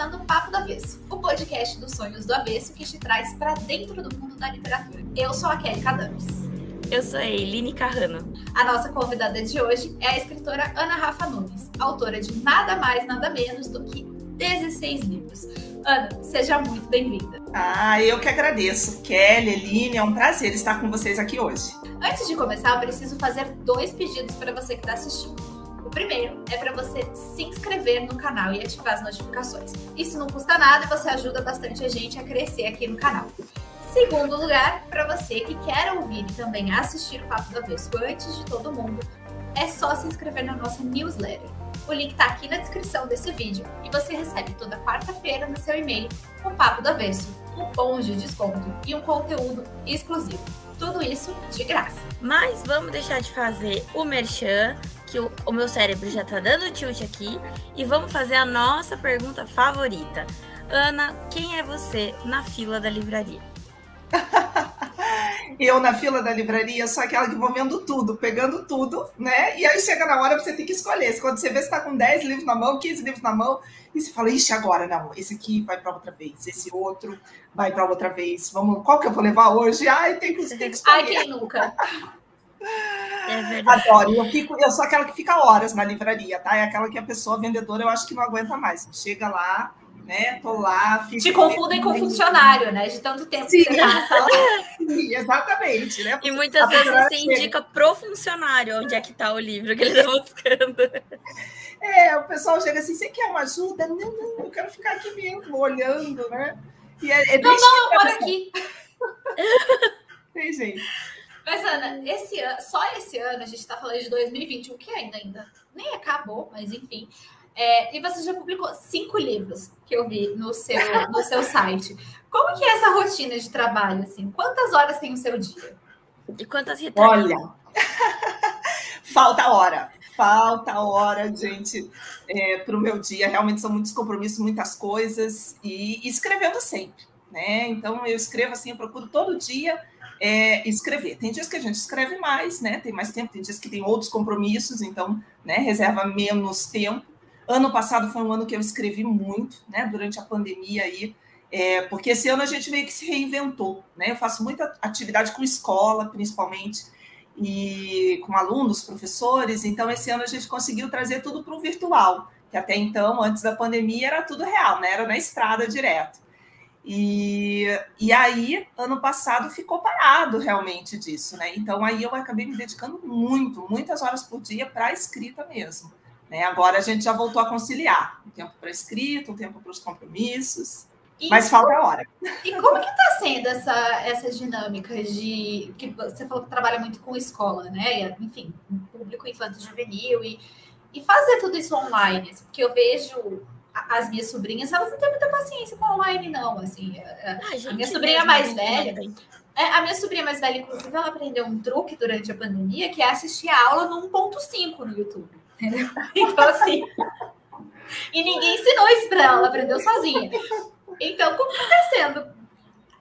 começando o Papo do Avesso, o podcast dos sonhos do avesso que te traz para dentro do mundo da literatura. Eu sou a Kelly Cadames. Eu sou a Eline Carrano. A nossa convidada de hoje é a escritora Ana Rafa Nunes, autora de nada mais, nada menos do que 16 livros. Ana, seja muito bem-vinda. Ah, eu que agradeço. Kelly, Eline, é um prazer estar com vocês aqui hoje. Antes de começar, eu preciso fazer dois pedidos para você que está assistindo. O primeiro é para você se inscrever no canal e ativar as notificações. Isso não custa nada e você ajuda bastante a gente a crescer aqui no canal. Segundo lugar, para você que quer ouvir e também assistir o Papo do Avesso antes de todo mundo, é só se inscrever na nossa newsletter. O link está aqui na descrição desse vídeo e você recebe toda quarta-feira no seu e-mail o Papo do Avesso, cupons de desconto e um conteúdo exclusivo. Tudo isso de graça. Mas vamos deixar de fazer o merchan, que o, o meu cérebro já tá dando tilt aqui, e vamos fazer a nossa pergunta favorita. Ana, quem é você na fila da livraria? eu na fila da livraria sou aquela que vou vendo tudo, pegando tudo, né? E aí chega na hora você tem que escolher. Quando você vê se tá com 10 livros na mão, 15 livros na mão, e você fala, ixi, agora não, esse aqui vai para outra vez, esse outro vai para outra vez. Vamos, qual que eu vou levar hoje? Ai, tem que, tem que escolher. Ai, quem nunca? É Adoro. Eu, fico, eu sou aquela que fica horas na livraria, tá? É aquela que a pessoa vendedora eu acho que não aguenta mais. Chega lá, né? Tô lá. Te confundem com funcionário, né? De tanto tempo Sim. que você passa lá. Sim, exatamente, né? E muitas vezes você indica pro funcionário onde é que tá o livro que ele tá buscando. É, o pessoal chega assim, você quer uma ajuda? Não, não, eu quero ficar aqui mesmo, olhando, né? E é, é não, não, eu moro aqui. Tem gente. Esse ano, só esse ano, a gente está falando de 2021, que ainda, ainda nem acabou, mas enfim. É, e você já publicou cinco livros que eu vi no seu, no seu site. Como que é essa rotina de trabalho? Assim? Quantas horas tem o seu dia? E quantas Olha, falta hora. Falta hora, gente, é, para o meu dia. Realmente são muitos compromissos, muitas coisas. E escrevendo sempre, né? Então, eu escrevo assim, eu procuro todo dia é, escrever. Tem dias que a gente escreve mais, né? Tem mais tempo, tem dias que tem outros compromissos, então, né, reserva menos tempo. Ano passado foi um ano que eu escrevi muito, né? Durante a pandemia aí, é, porque esse ano a gente meio que se reinventou, né? Eu faço muita atividade com escola, principalmente, e com alunos, professores. Então, esse ano a gente conseguiu trazer tudo para o virtual, que até então, antes da pandemia, era tudo real, né? Era na estrada direto. E, e aí, ano passado, ficou parado realmente disso, né? Então, aí eu acabei me dedicando muito, muitas horas por dia para a escrita mesmo. Né? Agora a gente já voltou a conciliar um tempo para escrita, um tempo para os compromissos. E mas falta a hora. E como que está sendo essa, essa dinâmica de que você falou que trabalha muito com escola, né? Enfim, público infanto juvenil e, e fazer tudo isso online, assim, porque eu vejo as minhas sobrinhas, elas não têm muita paciência com online, não. Assim, a, a minha sobrinha mais velha. É, a minha sobrinha mais velha, inclusive, ela aprendeu um truque durante a pandemia, que é assistir a aula no 1.5 no YouTube. Entendeu? Então, assim. e ninguém ensinou isso para ela, ela aprendeu sozinha. Então, como está sendo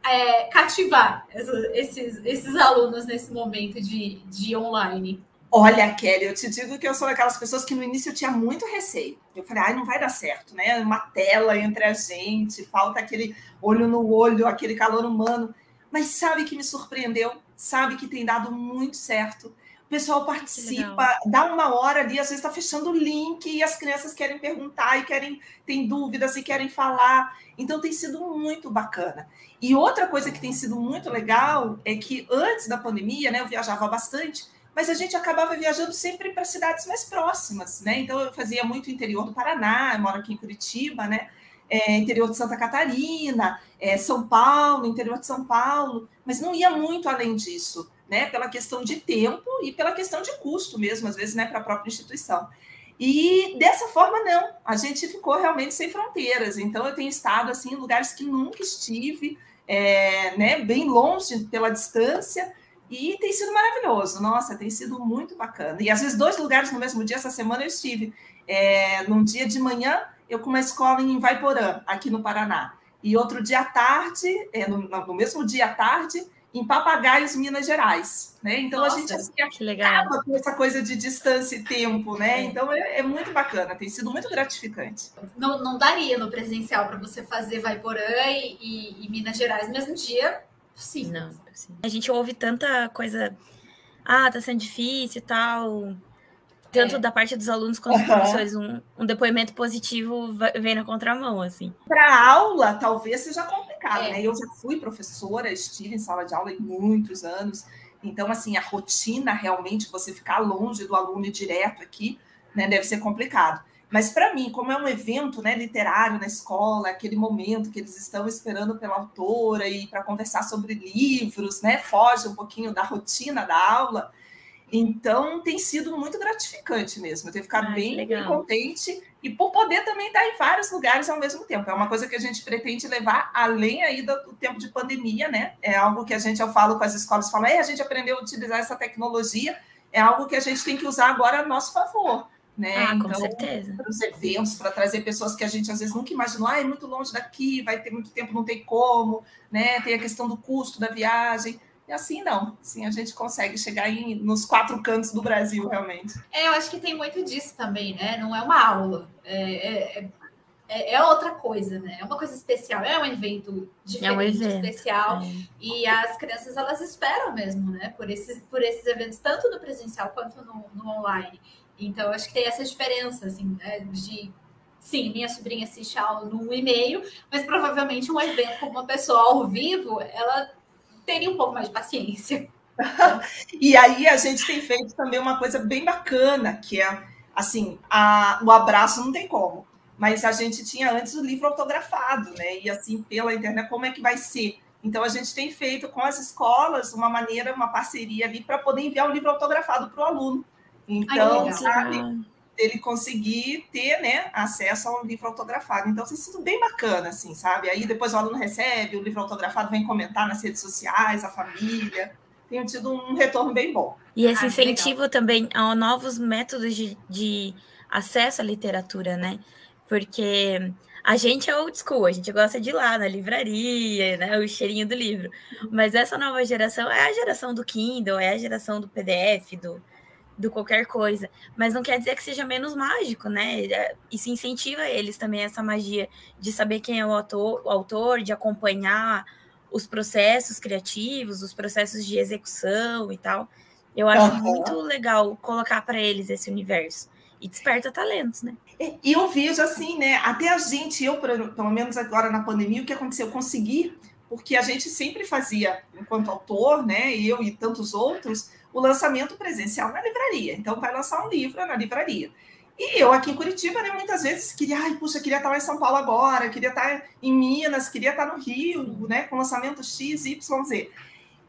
é, cativar esses, esses alunos nesse momento de, de online? Olha, Kelly, eu te digo que eu sou daquelas pessoas que no início eu tinha muito receio. Eu falei, ai, não vai dar certo, né? Uma tela entre a gente, falta aquele olho no olho, aquele calor humano. Mas sabe que me surpreendeu? Sabe que tem dado muito certo. O pessoal participa, dá uma hora ali, às vezes está fechando o link e as crianças querem perguntar e querem, tem dúvidas e querem falar. Então tem sido muito bacana. E outra coisa que tem sido muito legal é que antes da pandemia, né, eu viajava bastante mas a gente acabava viajando sempre para cidades mais próximas, né? Então eu fazia muito interior do Paraná, eu moro aqui em Curitiba, né? É, interior de Santa Catarina, é, São Paulo, interior de São Paulo, mas não ia muito além disso, né? Pela questão de tempo e pela questão de custo mesmo, às vezes, né? Para a própria instituição. E dessa forma, não, a gente ficou realmente sem fronteiras. Então, eu tenho estado assim, em lugares que nunca estive, é, né, bem longe pela distância, e tem sido maravilhoso, nossa, tem sido muito bacana. E às vezes dois lugares no mesmo dia, essa semana eu estive. É, num dia de manhã, eu com uma escola em Vaiporã, aqui no Paraná. E outro dia à tarde, é, no, no, mesmo dia à tarde, em Papagaios, Minas Gerais. Né? Então Nossa, a gente assim, que legal. com essa coisa de distância e tempo, né? É. Então é, é, muito bacana, tem sido muito gratificante. Não, não daria no presencial para você fazer Vaiporã e, e, e, Minas Gerais no mesmo dia, sim. Não, sim. A gente ouve tanta coisa, ah, tá sendo difícil e tal. Tanto é. da parte dos alunos quanto dos uhum. professores, um, um, depoimento positivo vem na contramão, assim. Para aula, talvez seja complicado, é. né? Eu já fui professora, estive em sala de aula em muitos anos, então, assim, a rotina realmente, você ficar longe do aluno e direto aqui, né, deve ser complicado. Mas para mim, como é um evento né, literário na escola, aquele momento que eles estão esperando pela autora e para conversar sobre livros, né, foge um pouquinho da rotina da aula, então, tem sido muito gratificante mesmo. Eu tenho ficado ah, bem, bem, contente e por poder também estar em vários lugares ao mesmo tempo. É uma coisa que a gente pretende levar além aí do, do tempo de pandemia, né? É algo que a gente, eu falo com as escolas, falo, a gente aprendeu a utilizar essa tecnologia, é algo que a gente tem que usar agora a nosso favor. Né? Ah, então, com certeza. Para os eventos, para trazer pessoas que a gente às vezes nunca imaginou, ah, é muito longe daqui, vai ter muito tempo, não tem como, né? Tem a questão do custo da viagem. E assim não, assim a gente consegue chegar em, nos quatro cantos do Brasil, realmente. É, eu acho que tem muito disso também, né? Não é uma aula, é, é, é, é outra coisa, né? É uma coisa especial, é um evento diferente, é um evento, especial. É. E as crianças, elas esperam mesmo, né? Por esses, por esses eventos, tanto no presencial quanto no, no online. Então, acho que tem essa diferença, assim, né? de Sim, minha sobrinha assiste aula no e-mail, mas provavelmente um evento com uma pessoa ao vivo, ela teria um pouco mais de paciência. e aí a gente tem feito também uma coisa bem bacana, que é assim, a, o abraço não tem como. Mas a gente tinha antes o livro autografado, né? E assim, pela internet, como é que vai ser? Então a gente tem feito com as escolas uma maneira, uma parceria ali para poder enviar o livro autografado para o aluno. Então, Ai, sabe? ele conseguir ter né, acesso a um livro autografado. Então, tem sido bem bacana, assim, sabe? Aí depois o aluno recebe, o livro autografado vem comentar nas redes sociais, a família. Tenho tido um retorno bem bom. E esse ah, incentivo legal. também a novos métodos de, de acesso à literatura, né? Porque a gente é old school, a gente gosta de ir lá na livraria, né, o cheirinho do livro. Mas essa nova geração é a geração do Kindle, é a geração do PDF, do, do qualquer coisa, mas não quer dizer que seja menos mágico, né? É, isso incentiva eles também essa magia de saber quem é o autor, o autor de acompanhar os processos criativos, os processos de execução e tal. Eu acho uhum. muito legal colocar para eles esse universo e desperta talentos, né? E eu vejo assim, né? Até a gente, eu pelo menos agora na pandemia, o que aconteceu? Eu consegui, porque a gente sempre fazia, enquanto autor, né? Eu e tantos outros, o lançamento presencial na livraria. Então, vai lançar um livro na livraria. E eu aqui em Curitiba, né, muitas vezes queria, ai, puxa, queria estar lá em São Paulo agora, queria estar em Minas, queria estar no Rio, né, com lançamento X, Y, Z.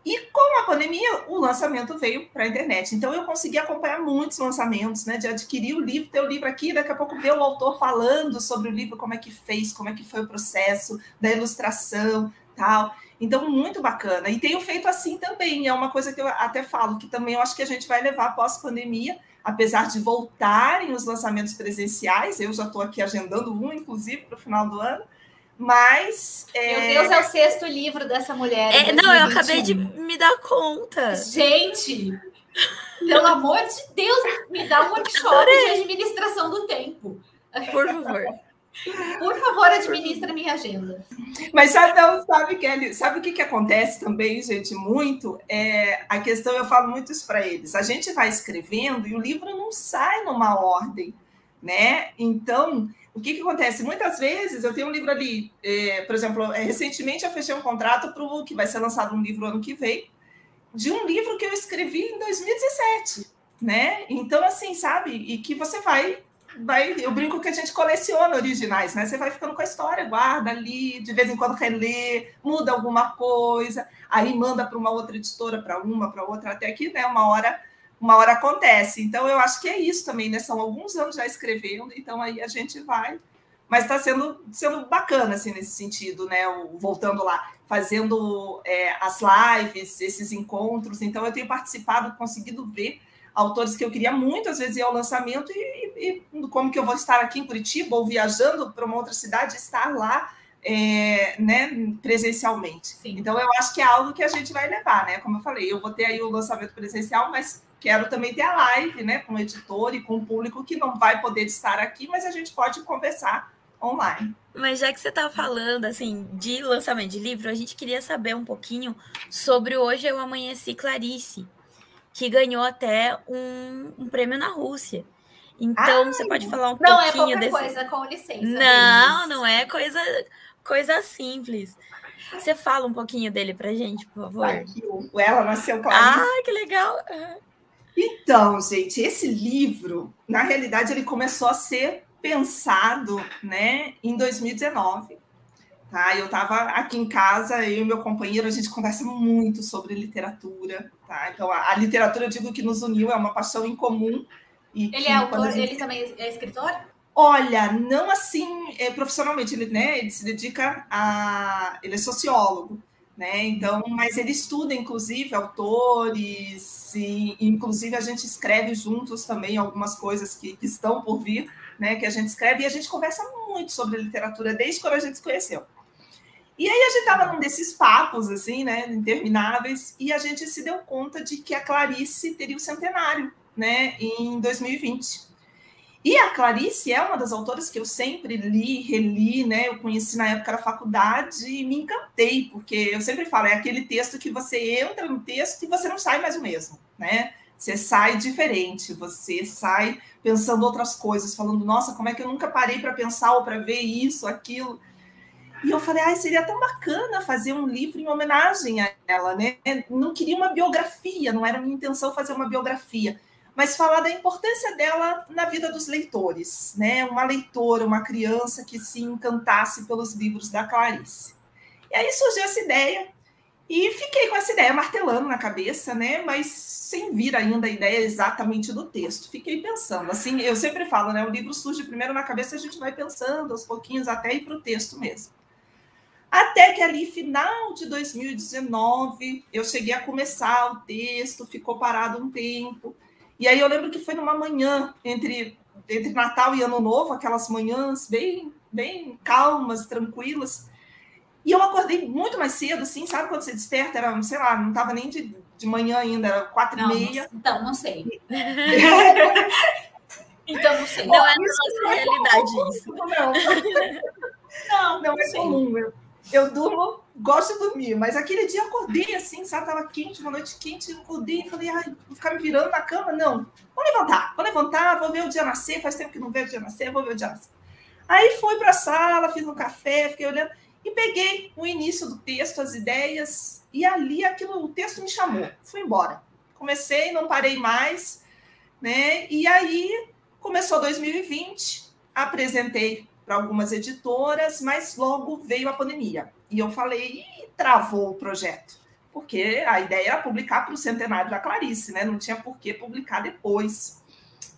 E com a pandemia, o lançamento veio para a internet. Então, eu consegui acompanhar muitos lançamentos, né, de adquirir o livro, ter o livro aqui, daqui a pouco ver o autor falando sobre o livro, como é que fez, como é que foi o processo da ilustração, tal. Então, muito bacana. E tenho feito assim também. É uma coisa que eu até falo, que também eu acho que a gente vai levar pós-pandemia, apesar de voltarem os lançamentos presenciais. Eu já estou aqui agendando um, inclusive, para o final do ano. Mas. É... Meu Deus, é o sexto livro dessa mulher. É, não, eu acabei de me dar conta. Gente, pelo amor de Deus, me dá um workshop de administração do tempo. Por favor. Por favor, administra minha agenda. Mas sabe, não, sabe, Kelly, sabe o que, que acontece também, gente, muito? É, a questão, eu falo muito isso para eles. A gente vai escrevendo e o livro não sai numa ordem, né? Então, o que, que acontece? Muitas vezes eu tenho um livro ali, é, por exemplo, é, recentemente eu fechei um contrato para o que vai ser lançado um livro ano que vem, de um livro que eu escrevi em 2017, né? Então, assim, sabe? E que você vai vai, eu brinco que a gente coleciona originais, né? Você vai ficando com a história, guarda ali, de vez em quando relê, muda alguma coisa, aí manda para uma outra editora, para uma, para outra, até que né, uma hora uma hora acontece. Então eu acho que é isso também, né? São alguns anos já escrevendo, então aí a gente vai. Mas está sendo, sendo bacana assim nesse sentido, né? Voltando lá, fazendo é, as lives, esses encontros. Então eu tenho participado, conseguido ver autores que eu queria muito, às vezes, ir ao lançamento, e, e, como que eu vou estar aqui em Curitiba ou viajando para uma outra cidade, estar lá é, né, presencialmente. Sim. Então, eu acho que é algo que a gente vai levar, né? Como eu falei, eu vou ter aí o lançamento presencial, mas quero também ter a live, né, com o editor e com o público que não vai poder estar aqui, mas a gente pode conversar online. Mas já que você está falando assim de lançamento de livro, a gente queria saber um pouquinho sobre Hoje Eu Amanheci Clarice, que ganhou até um, um prêmio na Rússia. Então, Ai, você pode falar um não é pouquinho é desse. coisa, com licença. Não, não é coisa, coisa simples. Você fala um pouquinho dele pra gente, por favor. Aqui, o Ela Nasceu Clarice. Ah, que legal. Então, gente, esse livro, na realidade, ele começou a ser pensado, né, em 2019. Tá? Eu estava aqui em casa, eu e meu companheiro, a gente conversa muito sobre literatura, tá? Então, a, a literatura, eu digo que nos uniu, é uma paixão em comum. ele é autor, gente... ele também é escritor? Olha, não assim é, profissionalmente, ele, né, ele se dedica a. Ele é sociólogo, né? Então, mas ele estuda, inclusive, autores, e inclusive a gente escreve juntos também algumas coisas que, que estão por vir, né? Que a gente escreve e a gente conversa muito sobre literatura desde quando a gente se conheceu. E aí a gente estava num desses papos, assim, né, intermináveis, e a gente se deu conta de que a Clarice teria o centenário, né, em 2020. E a Clarice é uma das autoras que eu sempre li, reli, né? Eu conheci na época da faculdade e me encantei, porque eu sempre falo, é aquele texto que você entra no texto e você não sai mais o mesmo, né? Você sai diferente, você sai pensando outras coisas, falando, nossa, como é que eu nunca parei para pensar ou para ver isso, aquilo. E eu falei, ai, seria tão bacana fazer um livro em homenagem a ela, né? Não queria uma biografia, não era minha intenção fazer uma biografia mas falar da importância dela na vida dos leitores, né? Uma leitora, uma criança que se encantasse pelos livros da Clarice. E aí surgiu essa ideia e fiquei com essa ideia martelando na cabeça, né? Mas sem vir ainda a ideia exatamente do texto. Fiquei pensando, assim, eu sempre falo, né? O livro surge primeiro na cabeça, a gente vai pensando aos pouquinhos até ir para o texto mesmo. Até que ali, final de 2019, eu cheguei a começar o texto, ficou parado um tempo. E aí eu lembro que foi numa manhã entre, entre Natal e Ano Novo, aquelas manhãs bem, bem calmas, tranquilas. E eu acordei muito mais cedo, assim, sabe quando você desperta? Era, sei lá, não estava nem de, de manhã ainda, era quatro não, e meia. então, não sei. então, não sei. Não é a nossa realidade isso. Não, não, não é comum. Eu, durmo gosto de dormir, mas aquele dia eu acordei assim, sabe? Tava quente, uma noite quente, eu acordei e falei, ai, vou ficar me virando na cama? Não, vou levantar, vou levantar, vou ver o dia nascer, faz tempo que não vejo o dia nascer, vou ver o dia nascer. Aí fui para a sala, fiz um café, fiquei olhando e peguei o início do texto, as ideias, e ali aquilo, o texto me chamou, fui embora. Comecei, não parei mais, né? E aí começou 2020, apresentei para algumas editoras, mas logo veio a pandemia. E eu falei, e travou o projeto. Porque a ideia era publicar para o centenário da Clarice, né? Não tinha por que publicar depois.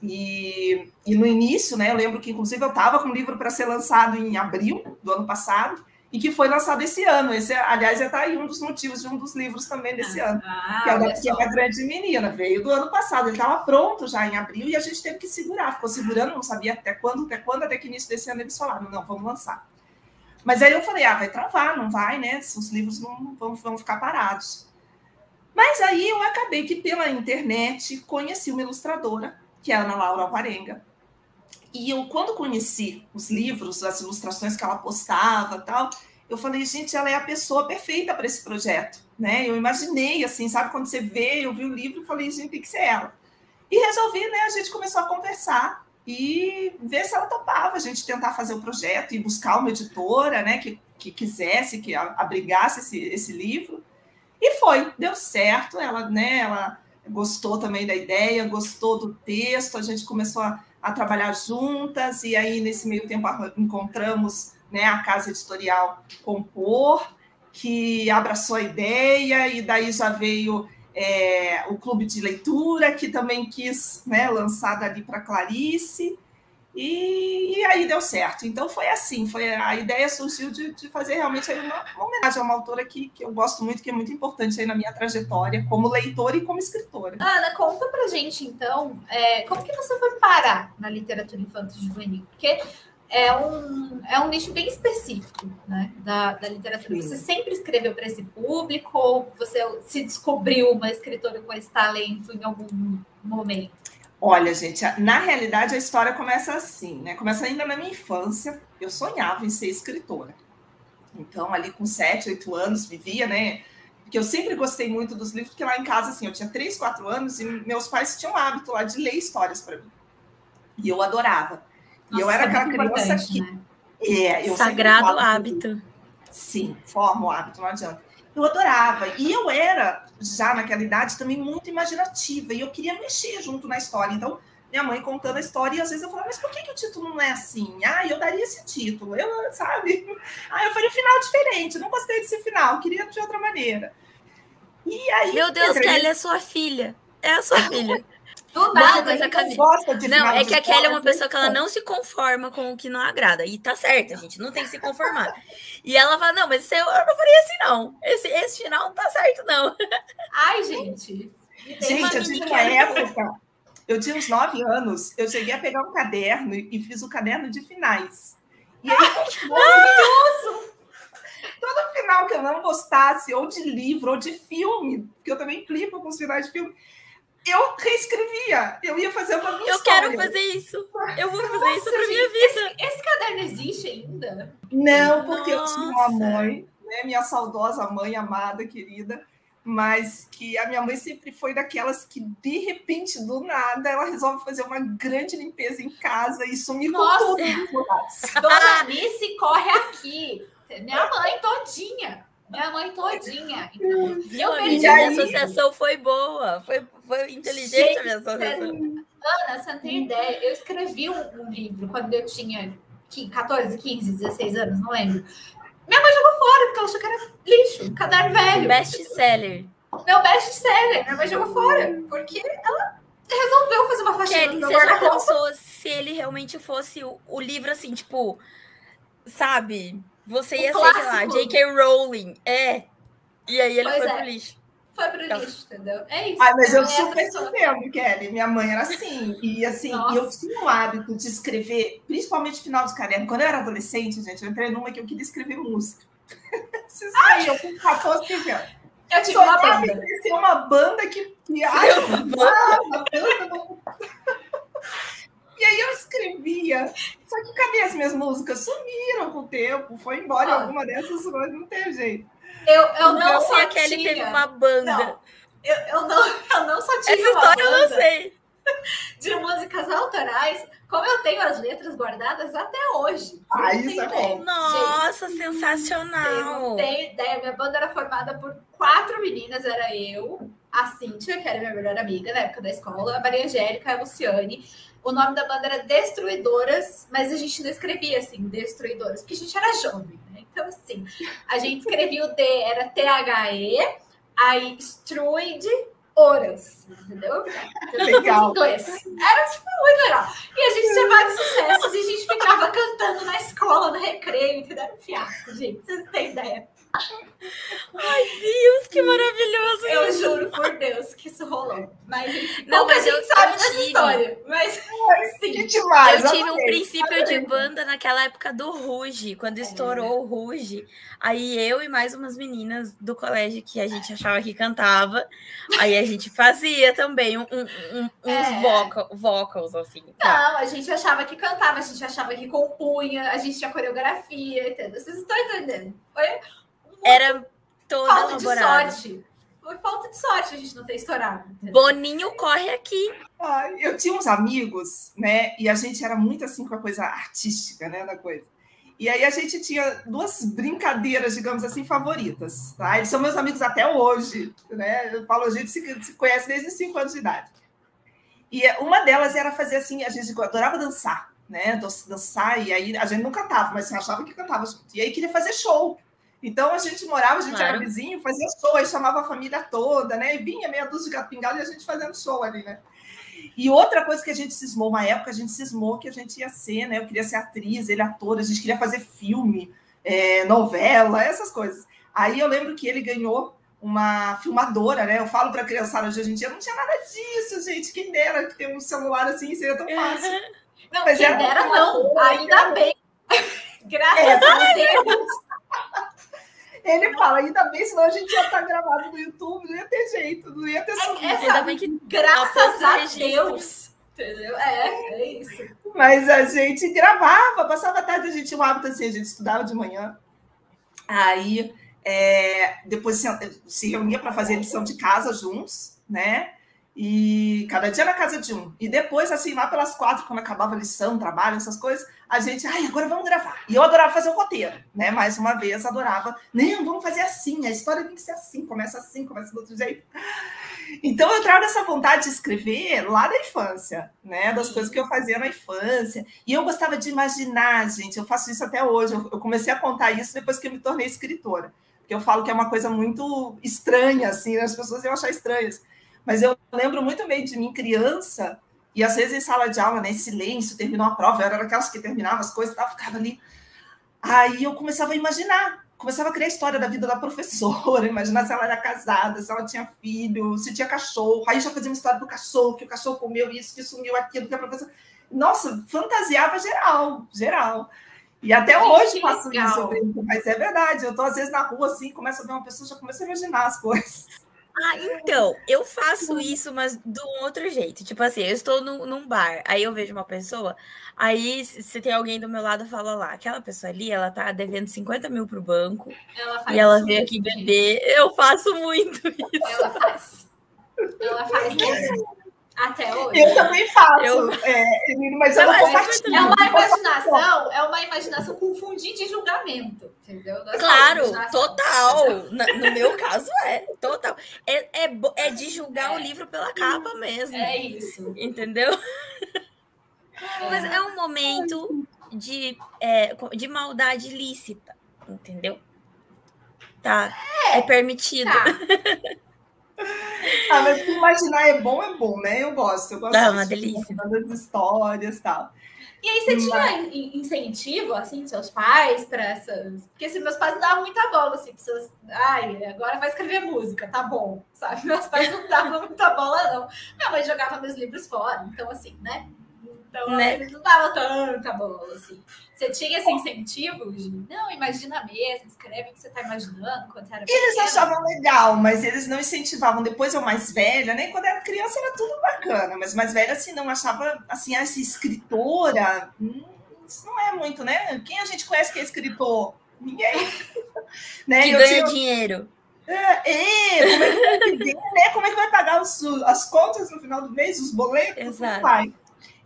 E, e no início, né? Eu lembro que, inclusive, eu estava com um livro para ser lançado em abril do ano passado e que foi lançado esse ano. Esse, aliás, está aí um dos motivos de um dos livros também desse ah, ano, ah, que é o da Pequena Grande Menina. Veio do ano passado, ele estava pronto já em abril e a gente teve que segurar. Ficou segurando, não sabia até quando, até quando, até que início desse ano eles falaram, não, vamos lançar. Mas aí eu falei, ah, vai travar, não vai, né? Os livros não vão, vão ficar parados. Mas aí eu acabei que pela internet conheci uma ilustradora, que é a Ana Laura Alvarenga. E eu, quando conheci os livros, as ilustrações que ela postava tal, eu falei, gente, ela é a pessoa perfeita para esse projeto, né? Eu imaginei, assim, sabe, quando você vê, eu vi o livro, falei, gente, tem que ser ela. E resolvi, né, a gente começou a conversar e ver se ela topava a gente tentar fazer o projeto e buscar uma editora, né, que, que quisesse, que abrigasse esse, esse livro. E foi, deu certo, ela, né, ela gostou também da ideia, gostou do texto, a gente começou a, a trabalhar juntas, e aí nesse meio tempo encontramos né, a casa editorial Compor, que abraçou a ideia, e daí já veio é, o clube de leitura, que também quis né, lançar dali para Clarice, e, e, aí deu certo. Então foi assim, foi a ideia surgiu de, de fazer realmente uma, uma, homenagem a uma autora que, que eu gosto muito, que é muito importante aí na minha trajetória como leitora e como escritora. Ana, conta pra gente então, é, como que você foi parar na literatura infanto juvenil? Porque é um, é um nicho bem específico né, da, da literatura. Sim. Você sempre escreveu para esse público ou você se descobriu uma escritora com esse talento em algum momento? Olha, gente, na realidade a história começa assim, né? Começa ainda na minha infância. Eu sonhava em ser escritora. Então, ali com sete, oito anos, vivia, né? Porque eu sempre gostei muito dos livros, porque lá em casa, assim, eu tinha três, quatro anos e meus pais tinham o hábito lá de ler histórias para mim. E eu adorava. Nossa, e eu era é aquela criança que. Né? É, Sagrado hábito. Sim, forma o hábito, não adianta. Eu adorava. E eu era, já naquela idade, também muito imaginativa. E eu queria mexer junto na história. Então, minha mãe contando a história, e às vezes eu falava, mas por que, que o título não é assim? Ah, eu daria esse título. Eu, sabe? Ah, eu faria um final diferente. Não gostei desse final, queria de outra maneira. E aí. Meu Deus. Kelly é sua filha. É a sua filha. Do nada, mas a Camila... gosta de Não, é que a Kelly é uma pessoa que ela não se conforma com o que não agrada. E tá certo, a gente não tem que se conformar. e ela fala: não, mas eu não faria assim, não. Esse, esse final não tá certo, não. Ai, gente. Gente, eu tive uma época. Eu tinha uns nove anos, eu cheguei a pegar um caderno e fiz o um caderno de finais. E aí, maravilhoso! Todo final que eu não gostasse, ou de livro, ou de filme, porque eu também clipo com os finais de filme, eu reescrevia. Eu ia fazer uma minha Eu história. quero fazer isso. Eu vou fazer Nossa, isso para minha vida. Esse, esse, caderno existe ainda? Não, porque Nossa. eu tinha uma mãe, né, minha saudosa mãe amada, querida, mas que a minha mãe sempre foi daquelas que, de repente, do nada, ela resolve fazer uma grande limpeza em casa e sumir Nossa. com tudo. Dona Alice corre aqui. Minha mãe todinha. Minha mãe todinha. Então, Viu, minha associação foi boa. Foi, foi inteligente a minha associação. Ana, você não tem ideia. Eu escrevi um, um, livro quando eu tinha 14, 15, 16 anos, não lembro. Minha mãe jogou fora, porque ela achou que era lixo, caderno velho. Best-seller. Meu best-seller. Minha mãe jogou fora, porque ela resolveu fazer uma faxina Kelly, você já pensou se ele realmente fosse o, o livro, assim, tipo, sabe você ia ser, sei lá, J.K. Rowling. É. E aí ele pois foi é. pro lixo. Foi pro então. lixo, entendeu? É isso. Ai, mas eu super entendo, Kelly. Minha mãe era assim. E assim, Nossa. eu tinha o hábito de escrever, principalmente final de caderno. Quando eu era adolescente, gente, eu entrei numa que eu queria escrever música. Vocês aí, eu com 14 anos. Eu tive uma banda. uma banda que. que ai, uma banda. Uma banda e aí eu escrevia. Só que cadê as minhas músicas? Sumiram com o tempo, foi embora ah. alguma dessas coisas, não teve jeito. Eu, eu não só a Kelly tinha. teve uma banda. Não, eu, eu, não, eu não só tinha Essa história eu não sei. De músicas autorais, como eu tenho as letras guardadas até hoje. Ah, isso é bom. Nossa, Gente, sensacional. Não tem ideia. Minha banda era formada por quatro meninas, era eu, a Cíntia, que era minha melhor amiga na época da escola, a Maria Angélica, a Luciane, o nome da banda era Destruidoras, mas a gente não escrevia assim, Destruidoras, porque a gente era jovem, né? Então, assim, a gente escrevia o D, era T-H-E, aí Struid Horas, entendeu? Legal. Inglês. Era, tipo, muito legal. E a gente tinha vários sucessos e a gente ficava cantando na escola, no recreio, entendeu? Fiasco, gente, vocês têm ideia. Ai, Deus, que maravilhoso Eu isso. juro por Deus que isso rolou. Mas não, mas eu sabe dessa tive... história. Mas sim. Que demais, eu tive um princípio de banda naquela época do Ruge, quando é. estourou o Ruge. Aí eu e mais umas meninas do colégio que a gente achava que cantava. Aí a gente fazia também um, um, uns é. vocal, vocals, assim. Tá? Não, a gente achava que cantava, a gente achava que compunha, a gente tinha coreografia, entendeu? Vocês estão entendendo? Foi era toda falta elaborada. de sorte. Foi falta de sorte a gente não ter estourado. Boninho corre aqui. Ai, eu tinha uns amigos, né? E a gente era muito assim com a coisa artística, né? Da coisa. E aí a gente tinha duas brincadeiras, digamos assim, favoritas. Tá? Eles são meus amigos até hoje, né? Eu falo, a gente se, se conhece desde os cinco anos de idade. E uma delas era fazer assim, a gente adorava dançar, né? Dançar, e aí a gente não cantava, mas achava que cantava junto. E aí queria fazer show. Então a gente morava, a gente claro. era vizinho, fazia show, aí chamava a família toda, né? E vinha meia dúzia de gato pingado e a gente fazendo show ali, né? E outra coisa que a gente cismou, uma época a gente cismou que a gente ia ser, né? Eu queria ser atriz, ele ator, a gente queria fazer filme, é, novela, essas coisas. Aí eu lembro que ele ganhou uma filmadora, né? Eu falo para criançada hoje em dia, não tinha nada disso, gente. Quem dera ter um celular assim, seria tão fácil. Não, Mas quem dera não, ainda bem Graças é, a Deus. Ele fala, ainda bem, senão a gente ia estar gravado no YouTube, não ia ter jeito, não ia ter subido. É, ainda bem que graças a Deus. Entendeu? É, é isso. Mas a gente gravava, passava a tarde, a gente tinha um hábito assim, a gente estudava de manhã. Aí é, depois se, se reunia para fazer lição de casa juntos, né? E cada dia na casa de um. E depois, assim, lá pelas quatro, quando acabava a lição, trabalho, essas coisas, a gente, ai, agora vamos gravar. E eu adorava fazer o roteiro, né? Mais uma vez, adorava. Não, vamos fazer assim, a história tem que ser assim, começa assim, começa do outro jeito. Então, eu trago essa vontade de escrever lá da infância, né? Das coisas que eu fazia na infância. E eu gostava de imaginar, gente, eu faço isso até hoje. Eu comecei a contar isso depois que eu me tornei escritora. Porque eu falo que é uma coisa muito estranha, assim, as pessoas iam achar estranhas mas eu lembro muito bem de mim criança, e às vezes em sala de aula, né, silêncio, terminou a prova, eu era daquelas que terminava as coisas, tal, ficava ali. Aí eu começava a imaginar, começava a criar a história da vida da professora, imaginar se ela era casada, se ela tinha filho, se tinha cachorro. Aí já fazia uma história do cachorro, que o cachorro comeu isso, que sumiu aquilo, que a professora. Nossa, fantasiava geral, geral. E até Gente, hoje faço isso, mas é verdade. Eu tô às vezes na rua assim, começo a ver uma pessoa, já começo a imaginar as coisas. Ah, então, eu faço isso, mas de um outro jeito. Tipo assim, eu estou num, num bar, aí eu vejo uma pessoa, aí se tem alguém do meu lado, fala lá, aquela pessoa ali, ela tá devendo 50 mil pro banco ela e ela veio aqui beber. Eu faço muito isso. Ela faz. Ela faz mesmo. Até hoje. Eu também faço. Eu... É, mas eu não, é, é uma imaginação, é uma imaginação com fundinho de julgamento, entendeu? Não é claro, total. No, meu caso é total. É, é, é de julgar é. o livro pela capa mesmo. É isso. Entendeu? Mas é um momento de, é, de maldade lícita, entendeu? Tá. É, é permitido. Tá. Ah, mas imaginar é bom, é bom, né? Eu gosto. Eu gosto é uma delícia. das histórias e tal. E aí você mas... tinha incentivo, assim, seus pais para essas... Porque assim, meus pais não davam muita bola, assim, pessoas... Ai, agora vai escrever música, tá bom, sabe? Meus pais não davam muita bola, não. Minha mãe jogava meus livros fora, então assim, né? Então, né? eles não davam tanta bola, assim. Você tinha esse incentivo de, não, imagina mesmo, escreve o que você está imaginando quando você era Eles achavam legal, mas eles não incentivavam. Depois eu mais velha, nem né? quando era criança era tudo bacana, mas mais velha, assim, não achava, assim, essa escritora, hum, isso não é muito, né? Quem a gente conhece que é escritor? Ninguém. né? Que ganha tinha... dinheiro. É, é, como é que vai viver, né? Como é que vai pagar os, as contas no final do mês, os boletos? Exato. Vai.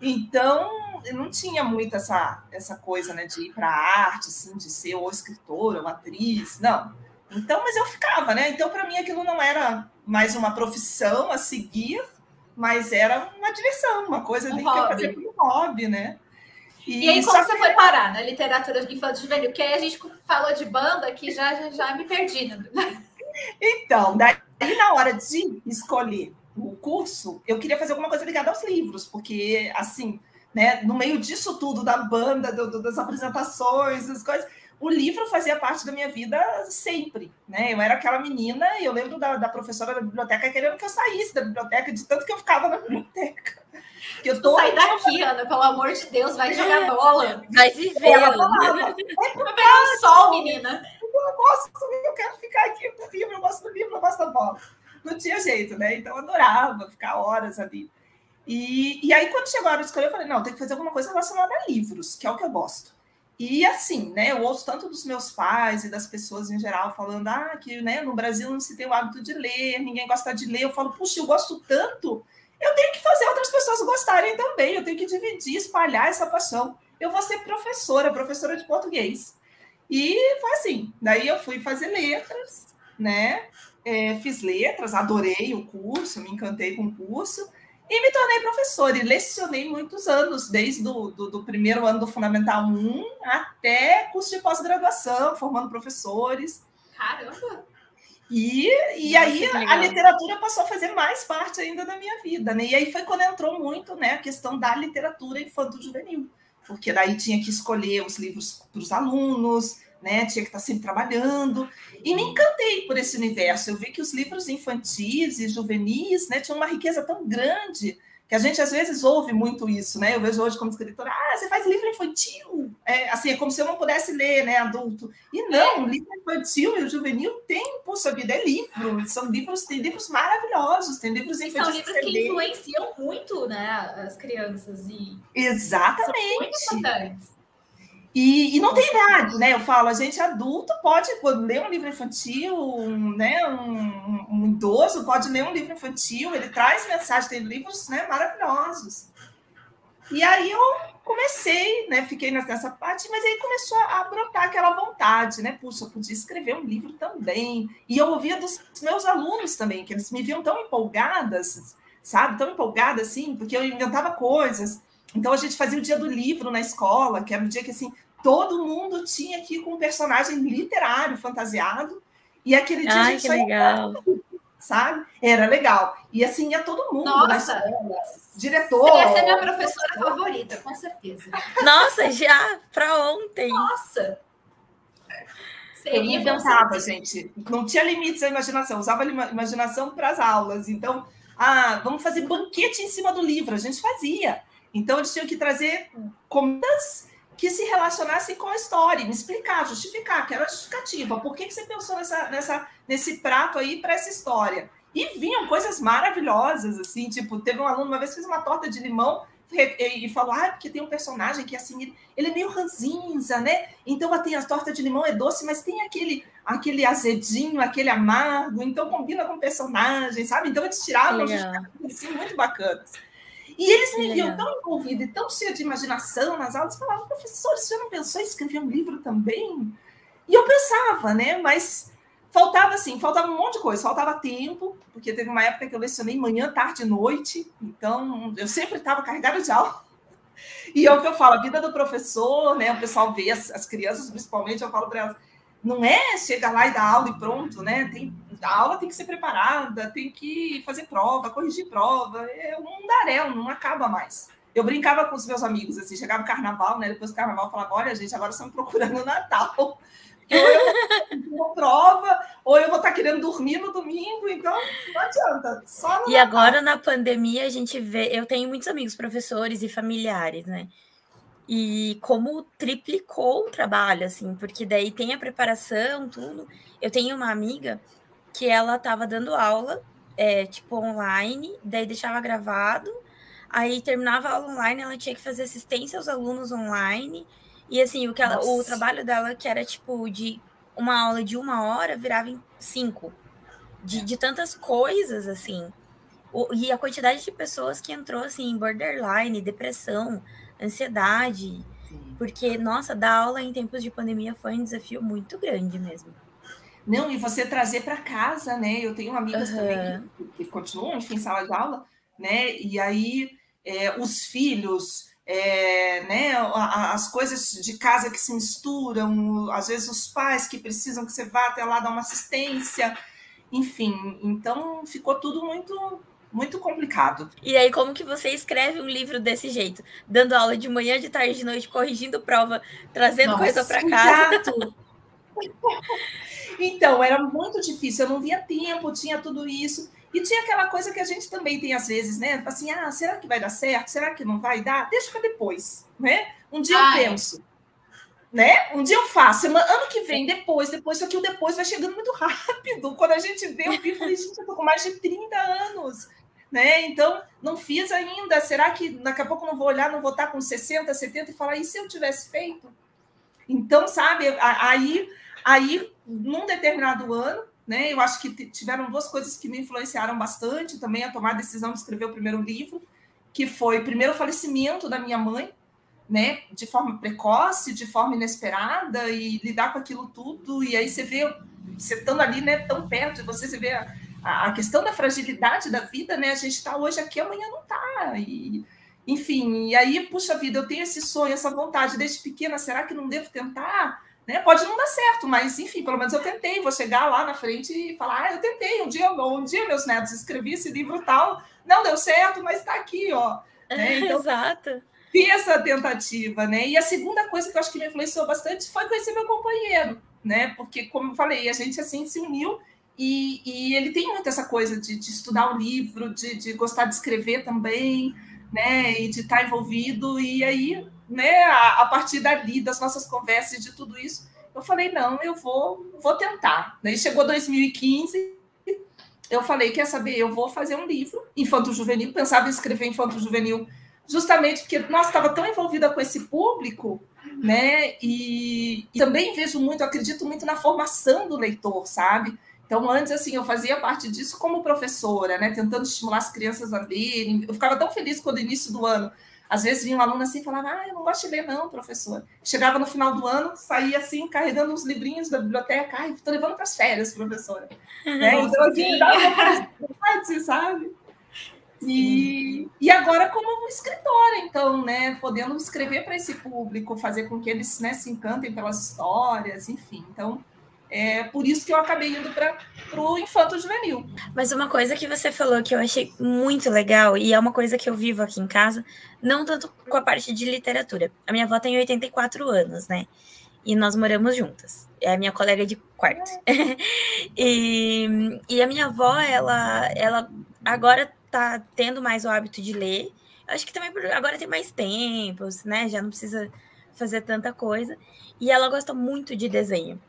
Então, eu não tinha muito essa, essa coisa né, de ir para a arte, assim, de ser ou escritora ou atriz, não. Então, mas eu ficava, né? Então, para mim, aquilo não era mais uma profissão a seguir, mas era uma diversão, uma coisa um que eu fazia como hobby, né? E, e aí, como você foi parar na literatura infantil juvenil? Porque aí a gente falou de banda que já, já, já me perdi. Né? Então, daí na hora de escolher o curso, eu queria fazer alguma coisa ligada aos livros, porque, assim, né, no meio disso tudo, da banda, do, do, das apresentações, das coisas, o livro fazia parte da minha vida sempre, né? Eu era aquela menina e eu lembro da, da professora da biblioteca querendo que eu saísse da biblioteca, de tanto que eu ficava na biblioteca. Que eu tô... Sai daqui, Ana, pelo amor de Deus, vai jogar bola. Vai viver. Ela falava, é vai pegar o sol, menina. Eu gosto, eu quero ficar aqui com o livro, eu gosto do livro, eu gosto da bola não tinha jeito, né? Então eu adorava ficar horas ali. E, e aí, quando chegou a hora de escolher, eu falei, não, tem que fazer alguma coisa relacionada a livros, que é o que eu gosto. E assim, né, eu ouço tanto dos meus pais e das pessoas em geral falando, ah, que né, no Brasil não se tem o hábito de ler, ninguém gosta de ler. Eu falo, puxa, eu gosto tanto, eu tenho que fazer outras pessoas gostarem também, eu tenho que dividir, espalhar essa paixão. Eu vou ser professora, professora de português. E foi assim, daí eu fui fazer letras, né? é, fiz letras, adorei o curso, me encantei com o curso e me tornei professora e lecionei muitos anos, desde do, do, do primeiro ano do Fundamental 1 até curso de pós-graduação, formando professores. Caramba! E, e Nossa, aí a literatura passou a fazer mais parte ainda da minha vida, né? E aí foi quando entrou muito né, a questão da literatura infanto-juvenil, porque daí tinha que escolher os livros para os alunos, né? Tinha que estar sempre trabalhando. E me encantei por esse universo. Eu vi que os livros infantis e juvenis né, tinham uma riqueza tão grande que a gente às vezes ouve muito isso, né? Eu vejo hoje como escritora, ah, você faz livro infantil. É, assim, é como se eu não pudesse ler, né, adulto. E não, o livro infantil e o juvenil tem, puxa vida, é livro. São livros, tem livros maravilhosos, tem livros infantis. São livros que, que influenciam muito, né, as crianças. E Exatamente. São muito importantes. E, e, não tem idade, né? Eu falo, a gente adulto pode ler um livro infantil, um, né? Um, um, idoso pode ler um livro infantil, ele traz mensagem, tem livros né, maravilhosos. E aí eu comecei, né? Fiquei nessa parte, mas aí começou a brotar aquela vontade, né? Puxa, eu podia escrever um livro também. E eu ouvia dos meus alunos também, que eles me viam tão empolgadas, sabe? Tão empolgadas assim, porque eu inventava coisas. Então a gente fazia o dia do livro na escola, que era um dia que assim todo mundo tinha aqui com um personagem literário fantasiado. E aquele dia Ai, a gente que legal. sabe? Era legal. E assim ia todo mundo. Nossa! Diretor. Essa é minha professora favorita, com certeza. Nossa, já para ontem. Nossa! Seria, eu inventava, gente. Não tinha limites à imaginação. Usava a imaginação para as aulas. Então, ah, vamos fazer banquete em cima do livro. A gente fazia. Então, eles tinham que trazer comidas que se relacionassem com a história, me explicar, justificar, que era justificativa. Por que, que você pensou nessa, nessa, nesse prato aí para essa história? E vinham coisas maravilhosas, assim, tipo, teve um aluno uma vez que fez uma torta de limão e falou, ah, porque tem um personagem que assim, ele é meio ranzinza, né? Então tem a torta de limão é doce, mas tem aquele aquele azedinho, aquele amargo, então combina com o personagem, sabe? Então eles tiravam assim, muito bacanas. E eles me viam tão envolvida e tão cheia de imaginação nas aulas, falavam, professor, você já não pensou em escrever um livro também? E eu pensava, né? Mas faltava assim, faltava um monte de coisa, faltava tempo, porque teve uma época que eu lecionei manhã, tarde e noite, então eu sempre estava carregada de aula. E é o que eu falo, a vida do professor, né? O pessoal vê as, as crianças, principalmente, eu falo para elas, não é chegar lá e dar aula e pronto, né? Tem, a aula tem que ser preparada, tem que fazer prova, corrigir prova, é um mundaréu, não acaba mais. Eu brincava com os meus amigos, assim, chegava o carnaval, né? Depois do carnaval, eu falava, olha, gente, agora estamos procurando o Natal. Ou eu vou prova, ou eu vou estar querendo dormir no domingo, então não adianta. Só e Natal. agora na pandemia a gente vê, eu tenho muitos amigos professores e familiares, né? E como triplicou o trabalho, assim, porque daí tem a preparação, tudo. Eu tenho uma amiga que ela estava dando aula, é, tipo, online, daí deixava gravado, aí terminava a aula online, ela tinha que fazer assistência aos alunos online, e assim, o, que ela, o trabalho dela, que era tipo de uma aula de uma hora, virava em cinco. De, de tantas coisas, assim. O, e a quantidade de pessoas que entrou, assim, borderline, depressão, ansiedade. Sim. Porque, nossa, dar aula em tempos de pandemia foi um desafio muito grande mesmo. Não, e você trazer para casa, né? Eu tenho amigas uhum. também que, que, continuam, enfim, em sala de aula, né? E aí é, os filhos, é, né? As coisas de casa que se misturam, às vezes os pais que precisam que você vá até lá dar uma assistência, enfim. Então ficou tudo muito muito complicado. E aí, como que você escreve um livro desse jeito? Dando aula de manhã, de tarde, de noite, corrigindo prova, trazendo Nossa, coisa para casa. então, era muito difícil, eu não via tempo, tinha tudo isso. E tinha aquela coisa que a gente também tem às vezes, né? Assim, ah, será que vai dar certo? Será que não vai dar? Deixa para depois, né? Um dia Ai. eu penso, né? Um dia eu faço, ano que vem, depois, depois, só que o depois vai chegando muito rápido. Quando a gente vê, eu vi, falei, gente, eu tô com mais de 30 anos né? Então, não fiz ainda. Será que daqui a pouco não vou olhar, não vou estar com 60, 70 e falar, e se eu tivesse feito? Então, sabe, aí, aí num determinado ano, né? Eu acho que tiveram duas coisas que me influenciaram bastante também a tomar a decisão de escrever o primeiro livro, que foi primeiro o falecimento da minha mãe, né, de forma precoce, de forma inesperada e lidar com aquilo tudo e aí você vê você estando ali, né, tão perto de você, você vê a, a questão da fragilidade da vida, né? A gente está hoje aqui, amanhã não está. E, enfim, e aí, puxa vida, eu tenho esse sonho, essa vontade desde pequena, será que não devo tentar? Né? Pode não dar certo, mas enfim, pelo menos eu tentei. Vou chegar lá na frente e falar: ah, eu tentei. Um dia, um dia meus netos escrevi esse livro tal, não deu certo, mas está aqui, ó. Né? Então, Exato. Fiz essa tentativa, né? E a segunda coisa que eu acho que me influenciou bastante foi conhecer meu companheiro, né? Porque, como eu falei, a gente assim se uniu E, e, ele tem muito essa coisa de, de estudar o livro, de, de, gostar de escrever também, né? E de estar envolvido. E aí, né, a, a, partir dali, das nossas conversas, de tudo isso, eu falei, não, eu vou, vou tentar. Daí chegou 2015, eu falei, quer saber, eu vou fazer um livro infanto-juvenil, pensava em escrever infanto-juvenil justamente porque, nossa, estava tão envolvida com esse público, né? E, e, também vejo muito, acredito muito na formação do leitor, sabe? Então, antes, assim, eu fazia parte disso como professora, né? Tentando estimular as crianças a lerem. Eu ficava tão feliz quando, no início do ano, às vezes vinha um aluno assim e falava, ah, eu não gosto de ler não, professora. Chegava no final do ano, saía assim, carregando uns livrinhos da biblioteca, ai, estou levando para as férias, professora. né? Então, assim, dava uma sabe? E, e agora como escritora, então, né, podendo escrever para esse público, fazer com que eles né, se encantem pelas histórias, enfim. Então, é por isso que eu acabei indo para o infanto juvenil. Mas uma coisa que você falou que eu achei muito legal, e é uma coisa que eu vivo aqui em casa, não tanto com a parte de literatura. A minha avó tem 84 anos, né? E nós moramos juntas. É a minha colega de quarto. e, e a minha avó, ela, ela agora tá tendo mais o hábito de ler. Acho que também agora tem mais tempo, né? Já não precisa fazer tanta coisa. E ela gosta muito de desenho.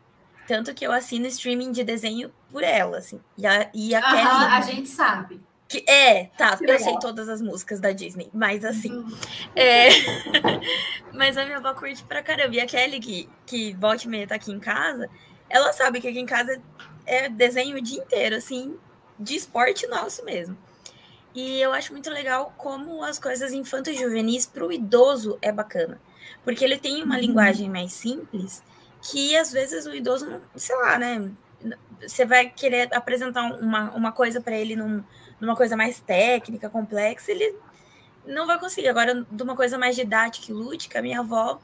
Tanto que eu assino streaming de desenho por ela, assim. E a, e a Kelly. A gente sabe. Que, é, tá, que eu legal. sei todas as músicas da Disney, mas assim. Uhum. É, mas a minha avó curte pra caramba. E a Kelly, que, que volta e meia tá aqui em casa, ela sabe que aqui em casa é desenho o dia inteiro, assim, de esporte nosso mesmo. E eu acho muito legal como as coisas infantos juvenis para o idoso é bacana. Porque ele tem uma uhum. linguagem mais simples que às vezes o idoso, não, sei lá, né? Você vai querer apresentar uma, uma coisa para ele num, numa coisa mais técnica, complexa, ele não vai conseguir. Agora, de uma coisa mais didática e lúdica, minha avó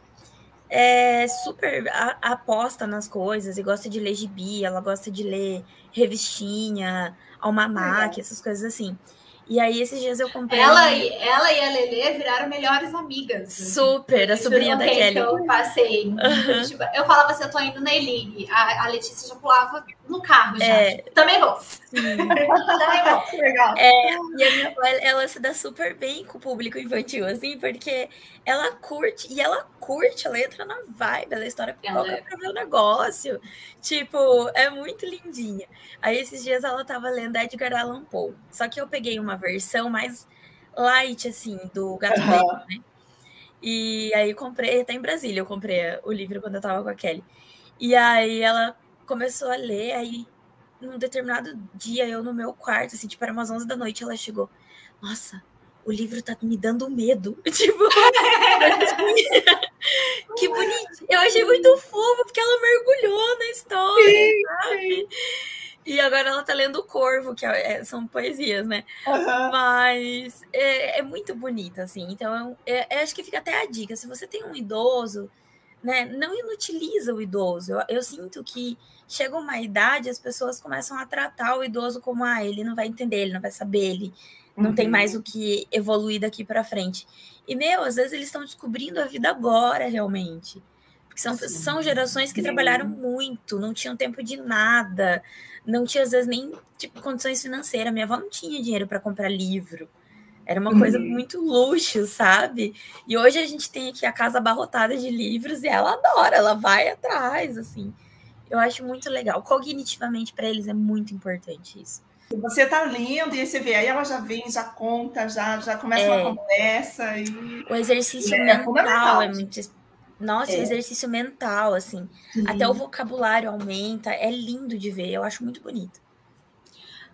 é super a, aposta nas coisas e gosta de ler gibi, ela gosta de ler revistinha, almanac, essas coisas assim. E aí, esses dias eu comprei. Ela, e, ela e a Lelê viraram melhores amigas. Super, a sobrinha da Kelly. eu passei. Uhum. Eu falava assim: eu tô indo na E-League. A, a Letícia já pulava no carro já. É... Também vou. Também vou. Legal. É, e a minha avó, ela se dá super bem com o público infantil, assim, porque ela curte, e ela curte, ela entra na vibe, ela história ela é. pra ver o negócio. Tipo, é muito lindinha. Aí esses dias ela tava lendo Edgar Allan Poe. Só que eu peguei uma versão mais light, assim, do Gato uhum. Preto, né? E aí comprei, até em Brasília eu comprei o livro quando eu tava com a Kelly. E aí ela começou a ler, aí num determinado dia, eu no meu quarto, assim, tipo, era umas 11 da noite, ela chegou, nossa, o livro tá me dando medo. Tipo, que bonito. Eu achei muito fofo, porque ela mergulhou na história, sim, sabe? Sim. E agora ela tá lendo o Corvo, que é, é são poesias, né? Uhum. Mas é, é, muito bonita, assim. Então, eu, eu, acho que fica até a dica. Se você tem um idoso, né, não inutiliza o idoso. Eu, eu, sinto que chega uma idade, as pessoas começam a tratar o idoso como, ah, ele não vai entender, ele não vai saber, ele não uhum. tem mais o que evoluir daqui para frente. E, meu, às vezes eles estão descobrindo a vida agora, realmente. Porque são, são gerações que trabalharam muito, não tinham tempo de nada, não tinha, às vezes, nem tipo, condições financeiras. Minha avó não tinha dinheiro para comprar livro. Era uma coisa uhum. muito luxo, sabe? E hoje a gente tem aqui a casa abarrotada de livros e ela adora, ela vai atrás, assim. Eu acho muito legal. Cognitivamente, para eles é muito importante isso. Você tá lendo e aí você vê, aí ela já vem, já conta, já, já começa é. uma conversa. E... O exercício é, mental é, é muito. Nossa, é. exercício mental, assim. Sim. Até o vocabulário aumenta. É lindo de ver, eu acho muito bonito.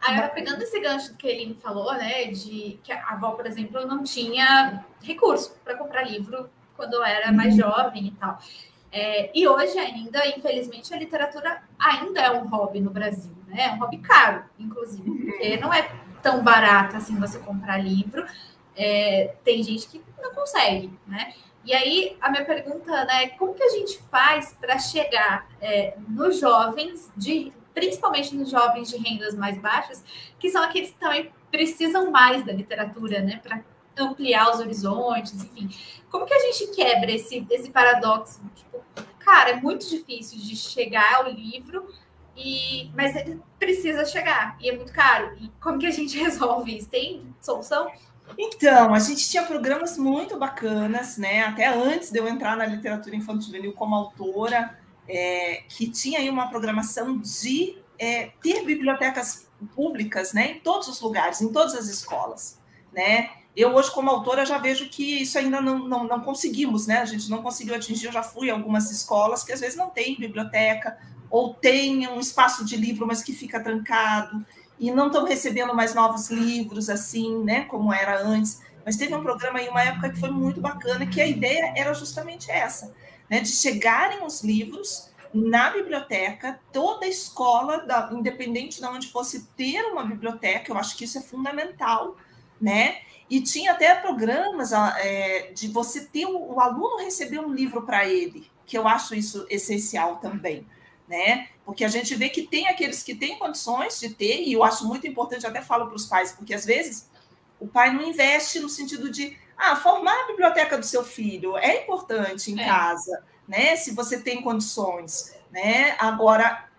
Agora, pegando esse gancho que ele falou, né, de que a avó, por exemplo, não tinha recurso para comprar livro quando eu era mais uhum. jovem e tal. É, e hoje ainda, infelizmente, a literatura ainda é um hobby no Brasil, né? É um hobby caro, inclusive, porque uhum. não é tão barato assim você comprar livro. É, tem gente que não consegue, né? E aí, a minha pergunta, né, como que a gente faz para chegar é, nos jovens de principalmente nos jovens de rendas mais baixas, que são aqueles que também precisam mais da literatura, né, para ampliar os horizontes, enfim. Como que a gente quebra esse, esse paradoxo? Tipo, cara, é muito difícil de chegar ao livro E, mas ele precisa chegar e é muito caro. E como que a gente resolve isso? Tem solução? Então, a gente tinha programas muito bacanas, né? Até antes de eu entrar na literatura infantil como autora, é, que tinha aí uma programação de é, ter bibliotecas públicas, né? Em todos os lugares, em todas as escolas, né? Eu hoje, como autora, já vejo que isso ainda não, não, não conseguimos, né? A gente não conseguiu atingir. Eu já fui em algumas escolas que às vezes não tem biblioteca, ou tem um espaço de livro, mas que fica trancado e não estão recebendo mais novos livros assim, né, como era antes. Mas teve um programa em uma época que foi muito bacana, que a ideia era justamente essa, né, de chegarem os livros na biblioteca, toda escola, da, independente de onde fosse, ter uma biblioteca, eu acho que isso é fundamental, né? E tinha até programas é, de você ter o, o aluno receber um livro para ele, que eu acho isso essencial também né? Porque a gente vê que tem aqueles que têm condições de ter, e eu acho muito importante, até falo para os pais, porque às vezes o pai não investe no sentido de ah, formar a biblioteca do seu filho é importante em é. casa, né? Se você tem condições, né? Agora,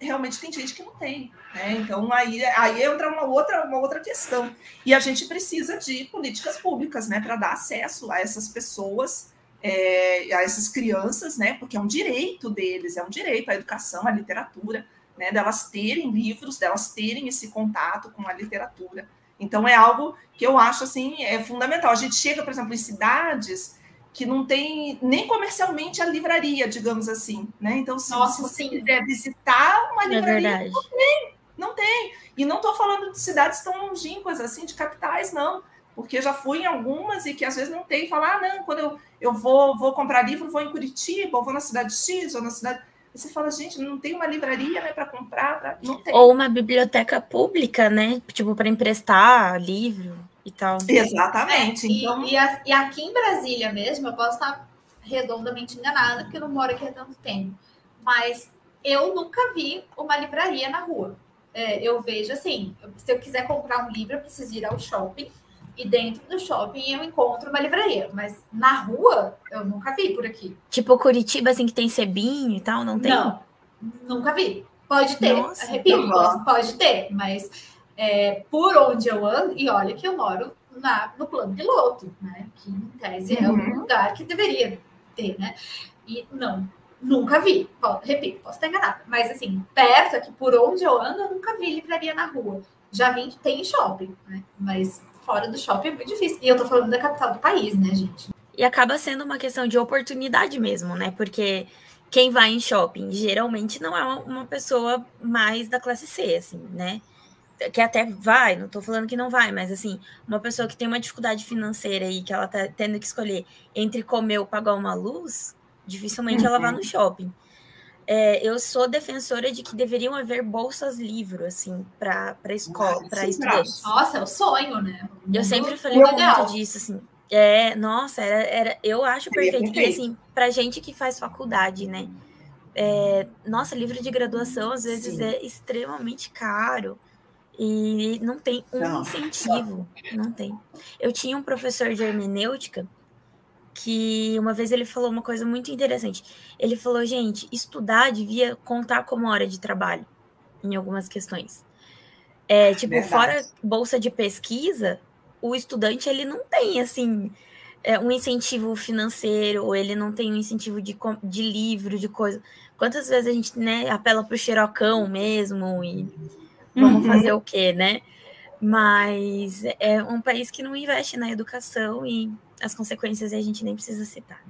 realmente tem gente que não tem, né? Então aí, aí entra uma outra, uma outra questão. E a gente precisa de políticas públicas, né, para dar acesso a essas pessoas é, a essas crianças, né? Porque é um direito deles, é um direito à educação, à literatura, né? Delas terem livros, delas terem esse contato com a literatura. Então é algo que eu acho assim é fundamental. A gente chega, por exemplo, em cidades que não tem nem comercialmente a livraria, digamos assim, né? Então, se, Nossa, você sim. quiser visitar uma é livraria, é não tem, não tem. E não estou falando de cidades tão longínquas assim, de capitais, não porque já fui em algumas e que às vezes não tem, falar, ah, não, quando eu, eu vou, vou comprar livro, vou em Curitiba, ou vou na cidade X, ou na cidade. você fala, gente, não tem uma livraria né, para comprar, pra... não tem. Ou uma biblioteca pública, né? Tipo, para emprestar livro e tal. Exatamente. É, então... e, a, e aqui em Brasília mesmo, eu posso estar redondamente enganada, porque eu não moro aqui há tanto tempo. Mas eu nunca vi uma livraria na rua. É, eu vejo assim, se eu quiser comprar um livro, eu preciso ir ao shopping e dentro do shopping eu encontro uma livraria, mas na rua eu nunca vi por aqui. Tipo Curitiba, assim, que tem sebinho e tal, não tem? Não, nunca vi. Pode ter, Nossa, repito, pode, ter, mas é, por onde eu ando, e olha que eu moro na, no plano piloto, né? Que em tese é uhum. um lugar que deveria ter, né? E não, nunca vi. Repito, posso estar enganada, mas assim, perto aqui, por onde eu ando, eu nunca vi livraria na rua. Já vi, tem shopping, né? Mas fora do shopping é muito difícil. E eu tô falando da capital do país, né, gente? E acaba sendo uma questão de oportunidade mesmo, né? Porque quem vai em shopping geralmente não é uma pessoa mais da classe C, assim, né? Que até vai, não tô falando que não vai, mas assim, uma pessoa que tem uma dificuldade financeira e que ela tá tendo que escolher entre comer ou pagar uma luz, dificilmente uhum. ela vai no shopping é, eu sou defensora de que deveriam haver bolsas livro, assim, para escola, para estudantes. Nossa, é o sonho, né? Eu sempre falei muito disso, assim. É, nossa, era, era, eu acho perfeito. E assim, para gente que faz faculdade, né? É, nossa, livro de graduação às vezes Sim. é extremamente caro e não tem um não. incentivo, não tem. Eu tinha um professor de hermenêutica que uma vez ele falou uma coisa muito interessante. Ele falou, gente, estudar devia contar como hora de trabalho em algumas questões. É, tipo, Verdade. fora bolsa de pesquisa, o estudante ele não tem assim é, um incentivo financeiro, ou ele não tem um incentivo de, de livro, de coisa. Quantas vezes a gente né, apela para o xerocão mesmo e vamos uhum. fazer o quê, né? Mas é um país que não investe na educação e as consequências a gente nem precisa citar.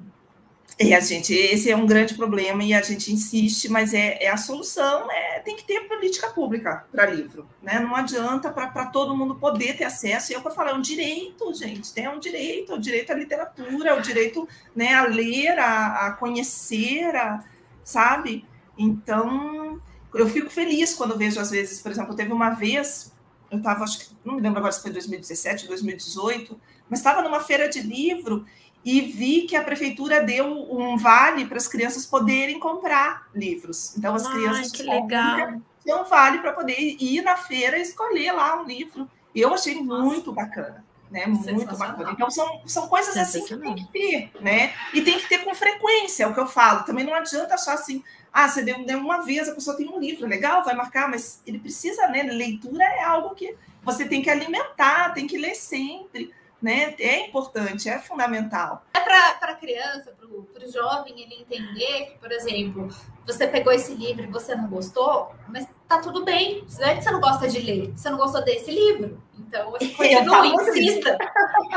E a gente, esse é um grande problema e a gente insiste, mas é, é a solução é tem que ter política pública para livro, né? Não adianta para todo mundo poder ter acesso. E eu vou falar, é um direito, gente, é um direito, é o direito à literatura, é o direito né, a ler, a, a conhecer, a, sabe? Então, eu fico feliz quando vejo, às vezes, por exemplo, teve uma vez, eu estava, acho que, não me lembro agora se foi 2017, 2018, mas estava numa feira de livro e vi que a prefeitura deu um vale para as crianças poderem comprar livros. Então, as Ai, crianças que legal. tinham um vale para poder ir na feira e escolher lá um livro. Eu achei muito bacana. né? Muito bacana. Então, são, são coisas assim que tem que ter, né? E tem que ter com frequência, é o que eu falo. Também não adianta achar assim, ah, você deu, deu uma vez, a pessoa tem um livro, legal, vai marcar, mas ele precisa, né? Leitura é algo que você tem que alimentar, tem que ler sempre né? É importante, é fundamental. É para a criança, para o jovem, ele entender que, por exemplo, você pegou esse livro e você não gostou, mas tá tudo bem. Não é que você não gosta de ler, você não gostou desse livro. Então, você continua, insista,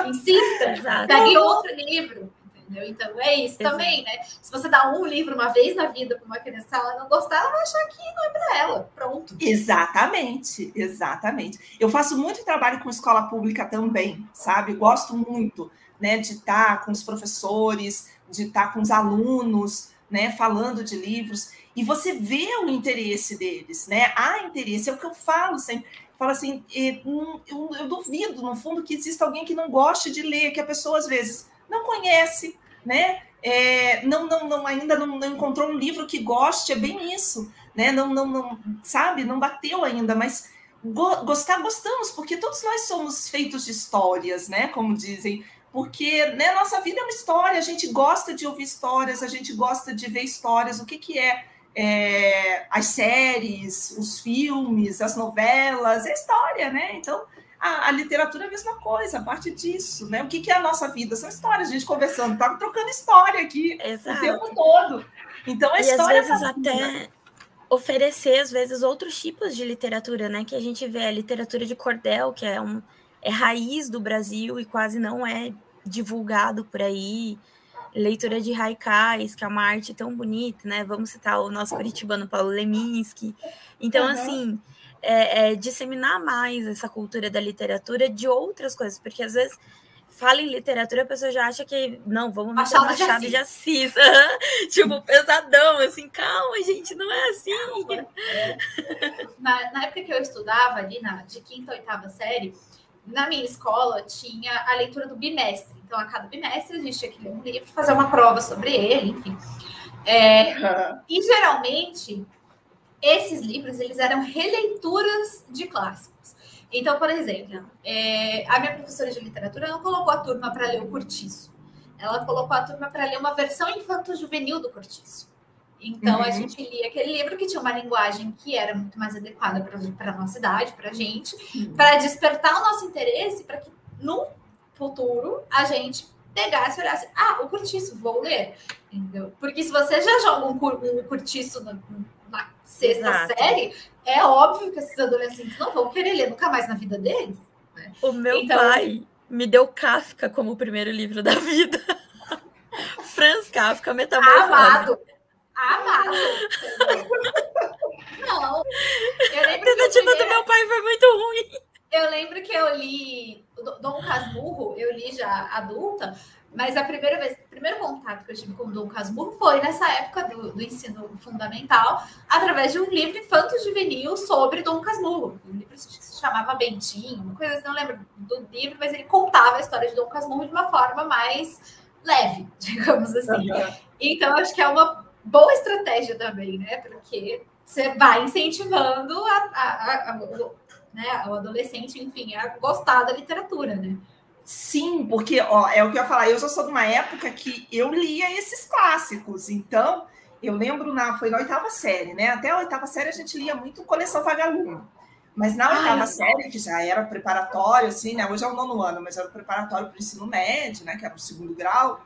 insista, pegue outro livro entendeu? Então é isso Exato. também, né? Se você dá um livro uma vez na vida para uma criança, se ela não gostar, ela vai achar que não é para ela. Pronto. Exatamente, exatamente. Eu faço muito trabalho com escola pública também, sabe? Gosto muito, né, de estar com os professores, de estar com os alunos, né, falando de livros. E você vê o interesse deles, né? Há interesse, é o que eu falo sempre fala assim, eu, eu, duvido, no fundo, que exista alguém que não goste de ler, que a pessoa, às vezes, não conhece, né? É, não, não, não, ainda não, não, encontrou um livro que goste, é bem isso, né? Não, não, não sabe, não bateu ainda, mas go, gostar, gostamos, porque todos nós somos feitos de histórias, né? Como dizem, porque né, nossa vida é uma história, a gente gosta de ouvir histórias, a gente gosta de ver histórias, o que, que é, é as séries, os filmes, as novelas, é história, né? Então a, a, literatura é a mesma coisa, a parte disso, né? O que, que é a nossa vida? São histórias, a gente conversando, tá trocando história aqui Exato. o tempo todo. Então, a e história. Às vezes, até oferecer, às vezes, outros tipos de literatura, né? Que a gente vê a literatura de cordel, que é, um, é raiz do Brasil e quase não é divulgado por aí. Leitura de haikais, que é uma arte tão bonita, né? Vamos citar o nosso curitibano Paulo Leminski. Então, uhum. assim é, é, disseminar mais essa cultura da literatura de outras coisas, porque às vezes fala em literatura, a pessoa já acha que, não, vamos meter Machado, Machado de Assis. De Assis. tipo, pesadão, assim, calma, gente, não é assim. Na, na, época que eu estudava ali, na, de quinta, oitava série, na minha escola tinha a leitura do bimestre. Então, a cada bimestre a gente tinha que ler um livro, fazer uma prova sobre ele, enfim. É, e geralmente esses livros eles eram releituras de clássicos. Então, por exemplo, é, a minha professora de literatura não colocou a turma para ler o Cortiço. Ela colocou a turma para ler uma versão infanto-juvenil do Cortiço. Então, uhum. a gente lia aquele livro que tinha uma linguagem que era muito mais adequada para a nossa idade, para a gente, uhum. para despertar o nosso interesse, para que no futuro a gente pegasse e olhasse: ah, o Cortiço, vou ler. Entendeu? Porque se você já joga um, um Cortiço na sexta Exato. série, é óbvio que esses adolescentes não vão querer ler nunca mais na vida deles. Né? O meu então, pai me deu Kafka como primeiro livro da vida. Franz Kafka, Metamorfose. Amado. Amado. não. Eu lembro a tentativa primeira... do meu pai foi muito ruim. Eu lembro que eu li Dom Casmurro, eu li já adulta, mas a primeira vez, o primeiro contato que eu tive com o Dom Casmurro foi nessa época do, do, ensino fundamental, através de um livro infanto-juvenil sobre Dom Casmurro. Um livro que se chamava Bentinho, uma coisa assim, não lembro do livro, mas ele contava a história de Dom Casmurro de uma forma mais leve, digamos assim. Então, acho que é uma boa estratégia também, né? Porque você vai incentivando a, a, a, a né, o adolescente, enfim, a gostar da literatura, né? Sim, porque ó, é o que eu ia falar, eu já sou de uma época que eu lia esses clássicos, então eu lembro na foi na oitava série, né? Até a oitava série a gente lia muito coleção vagalume. Mas na oitava série, que já era preparatório, assim, né? Hoje é o nono ano, mas era preparatório para o ensino médio, né? Que era o segundo grau,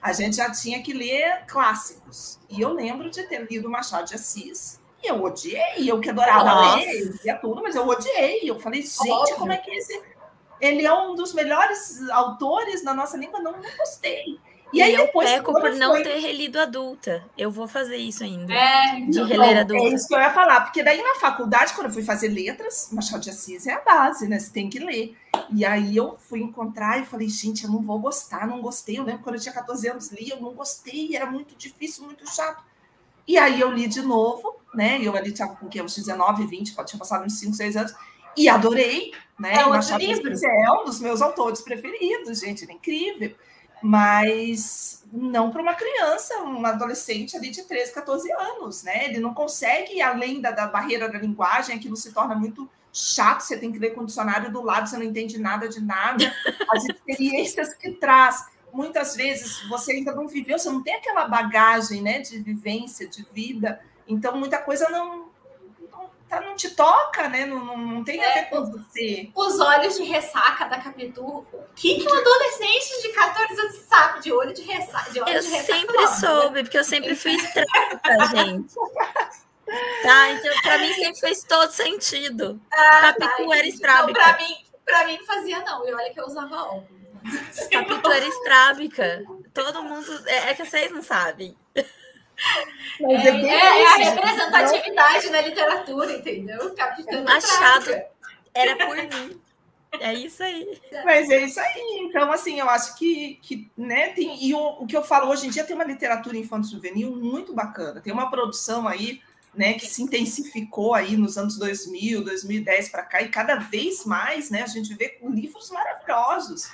a gente já tinha que ler clássicos. E eu lembro de ter lido Machado de Assis, e eu odiei, eu que adorava Nossa. ler, eu tudo, mas eu odiei. Eu falei, gente, Óbvio. como é que esse ele é um dos melhores autores na nossa língua, não, não gostei. E, e aí eu depois, peco por não foi... ter relido adulta. Eu vou fazer isso ainda. É, de não, reler adulta. É isso que eu ia falar, porque daí na faculdade, quando eu fui fazer letras, Machado de Assis é a base, né? Você tem que ler. E aí eu fui encontrar e falei, gente, eu não vou gostar, não gostei. Eu lembro quando eu tinha 14 anos, li, eu não gostei, era muito difícil, muito chato. E aí eu li de novo, né? Eu ali tinha com que uns 19, 20, pode ter passado uns 5, 6 anos e adorei, né? É outro livro. É um dos meus autores preferidos, gente, ele é incrível. Mas não para uma criança, um adolescente ali de 13, 14 anos, né? Ele não consegue ir além da, da barreira da linguagem, aquilo se torna muito chato, você tem que ler com dicionário do lado, você não entende nada de nada. As experiências que traz, muitas vezes você ainda não viveu, você não tem aquela bagagem né, de vivência, de vida. Então, muita coisa não, tá, não te toca, né? Não, não, não tem a ver é, com você. Os olhos de ressaca da Capitu. O que, que um adolescente de 14 anos sabe de olho de ressaca? De olho eu de ressaca sempre soube, porque eu sempre fui estranha, gente. Tá, então para mim sempre fez todo sentido. Ah, Capitu tá, era estrábica. Então, para mim, para mim não fazia não. E olha que eu usava óculos. Capitu era estrábica. Todo mundo é, é que vocês não sabem. É, é, é, a representatividade na literatura, entendeu? Capitã Machado era por mim. É isso aí. Mas é isso aí. Então, assim, eu acho que, que né, tem. E o, o que eu falo hoje em dia tem uma literatura infanto-juvenil muito bacana. Tem uma produção aí né, que se intensificou aí nos anos 2000, 2010 para cá, e cada vez mais né, a gente vê livros maravilhosos.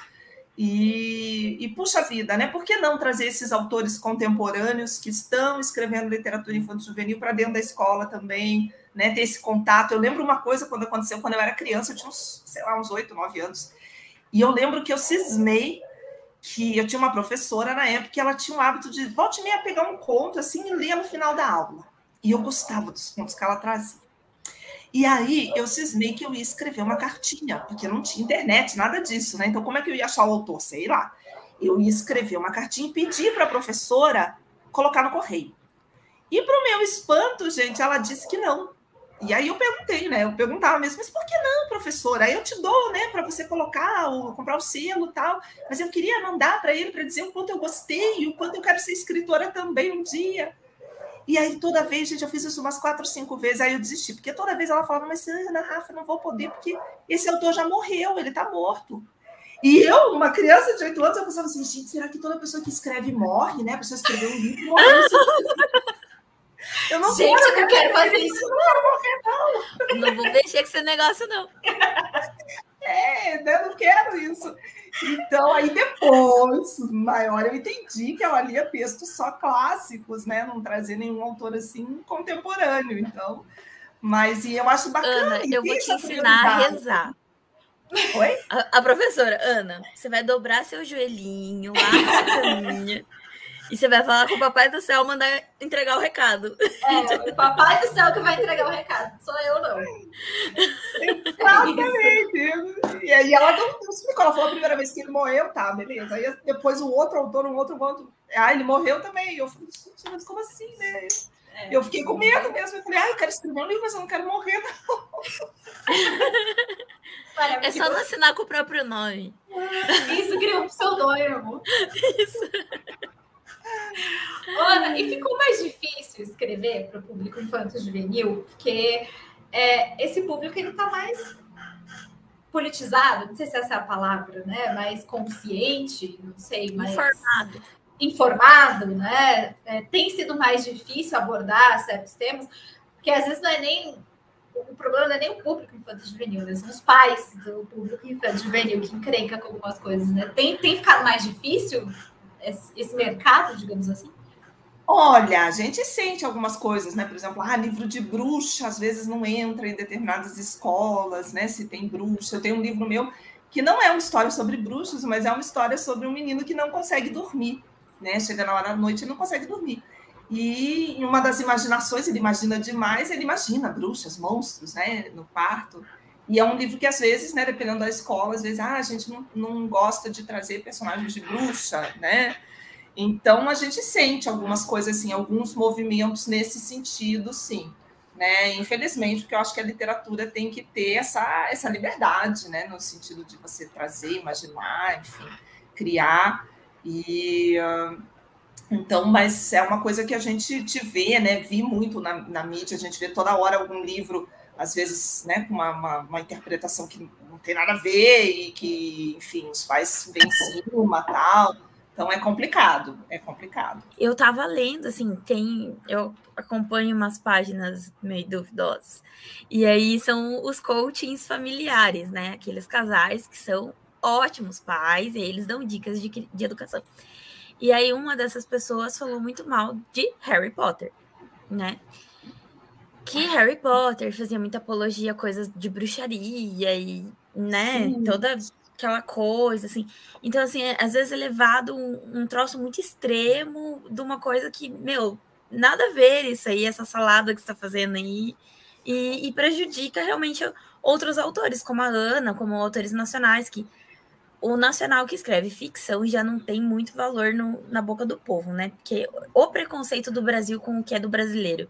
E, e, puxa vida, né? Por que não trazer esses autores contemporâneos que estão escrevendo literatura infantil juvenil para dentro da escola também, né? Ter esse contato. Eu lembro uma coisa quando aconteceu quando eu era criança, eu tinha uns, sei lá, uns oito, nove anos. E eu lembro que eu cismei que eu tinha uma professora na época que ela tinha o hábito de volte meia pegar um conto assim e ler no final da aula. E eu gostava dos contos que ela trazia. E aí eu cismei que eu ia escrever uma cartinha, porque não tinha internet, nada disso, né? Então, como é que eu ia achar o autor? Sei lá. Eu ia escrever uma cartinha e pedir para a professora colocar no correio. E para o meu espanto, gente, ela disse que não. E aí eu perguntei, né? Eu perguntava mesmo, mas por que não, professora? Aí eu te dou, né, para você colocar, o, comprar o selo e tal. Mas eu queria mandar para ele para dizer o quanto eu gostei, o quanto eu quero ser escritora também um dia. E aí, toda vez, gente, eu fiz isso umas quatro, cinco vezes, aí eu desisti, porque toda vez ela falava, mas Ana, Rafa, não vou poder, porque esse autor já morreu, ele está morto. E eu, uma criança de oito anos, eu pensava assim, gente, será que toda pessoa que escreve morre, né? A pessoa escreveu um livro morre. Eu não gente, eu não quero fazer isso. Não morrer, não. Não vou mexer com esse negócio, não. É, eu não quero isso. Então, aí depois, maior, eu entendi que ela lia textos só clássicos, né? Não trazer nenhum autor assim contemporâneo. Então, mas e eu acho bacana. Ana, eu vou te ensinar a rezar. Oi? A, a, professora, Ana, você vai dobrar seu joelhinho lá na caminha. E você vai falar com o papai do céu mandar entregar o recado. É, o papai do céu que vai entregar o recado, sou eu não. Exatamente. E aí ela não, não explicou, ela falou a primeira vez que ele morreu, tá, beleza. Aí depois o outro autor, um outro, um outro. Ah, ele morreu também. Eu falei, mas como assim, né? É. Eu fiquei com medo mesmo. Eu falei, ah, eu quero escrever um livro, mas eu não quero morrer, não. é só não assinar com o próprio nome. Isso criou um pseudônimo. Isso. Ana, e ficou mais difícil escrever para o público infanto-juvenil, porque é, esse público ele está mais politizado, não sei se essa é a palavra, né? Mais consciente, não sei, mais informado, informado, né? É, tem sido mais difícil abordar certos temas, porque às vezes não é nem o problema não é nem o público infanto-juvenil, né? São os pais do público infanto-juvenil que encrenca com algumas coisas, né? Tem, tem ficado mais difícil esse mercado, digamos assim? Olha, a gente sente algumas coisas, né? Por exemplo, ah, livro de bruxa às vezes não entra em determinadas escolas, né? Se tem bruxa. Eu tenho um livro meu que não é uma história sobre bruxas, mas é uma história sobre um menino que não consegue dormir, né? Chega na hora da noite e não consegue dormir. E em uma das imaginações, ele imagina demais, ele imagina bruxas, monstros, né? No quarto. E é um livro que, às vezes, né, dependendo da escola, às vezes, ah, a gente não, não gosta de trazer personagens de bruxa, né? Então, a gente sente algumas coisas assim, alguns movimentos nesse sentido, sim. Né? Infelizmente, porque eu acho que a literatura tem que ter essa, essa liberdade, né? No sentido de você trazer, imaginar, enfim, criar. E... Uh, então, mas é uma coisa que a gente te vê, né? Vi muito na, na mídia, a gente vê toda hora algum livro às vezes, né, com uma, uma, uma, interpretação que não tem nada a ver e que, enfim, os pais vêm em cima, tal. Então é complicado, é complicado. Eu tava lendo, assim, tem. Eu acompanho umas páginas meio duvidosas. E aí são os coachings familiares, né? Aqueles casais que são ótimos pais, e eles dão dicas de, de educação. E aí uma dessas pessoas falou muito mal de Harry Potter, né? Que Harry Potter fazia muita apologia a coisas de bruxaria e, né, Sim. toda aquela coisa, assim. Então, assim, é, às vezes é levado um, um troço muito extremo de uma coisa que, meu, nada a ver isso aí, essa salada que você está fazendo aí, e, e, prejudica realmente outros autores, como a Ana, como autores nacionais, que o nacional que escreve ficção já não tem muito valor no, na boca do povo, né? Porque o preconceito do Brasil com o que é do brasileiro.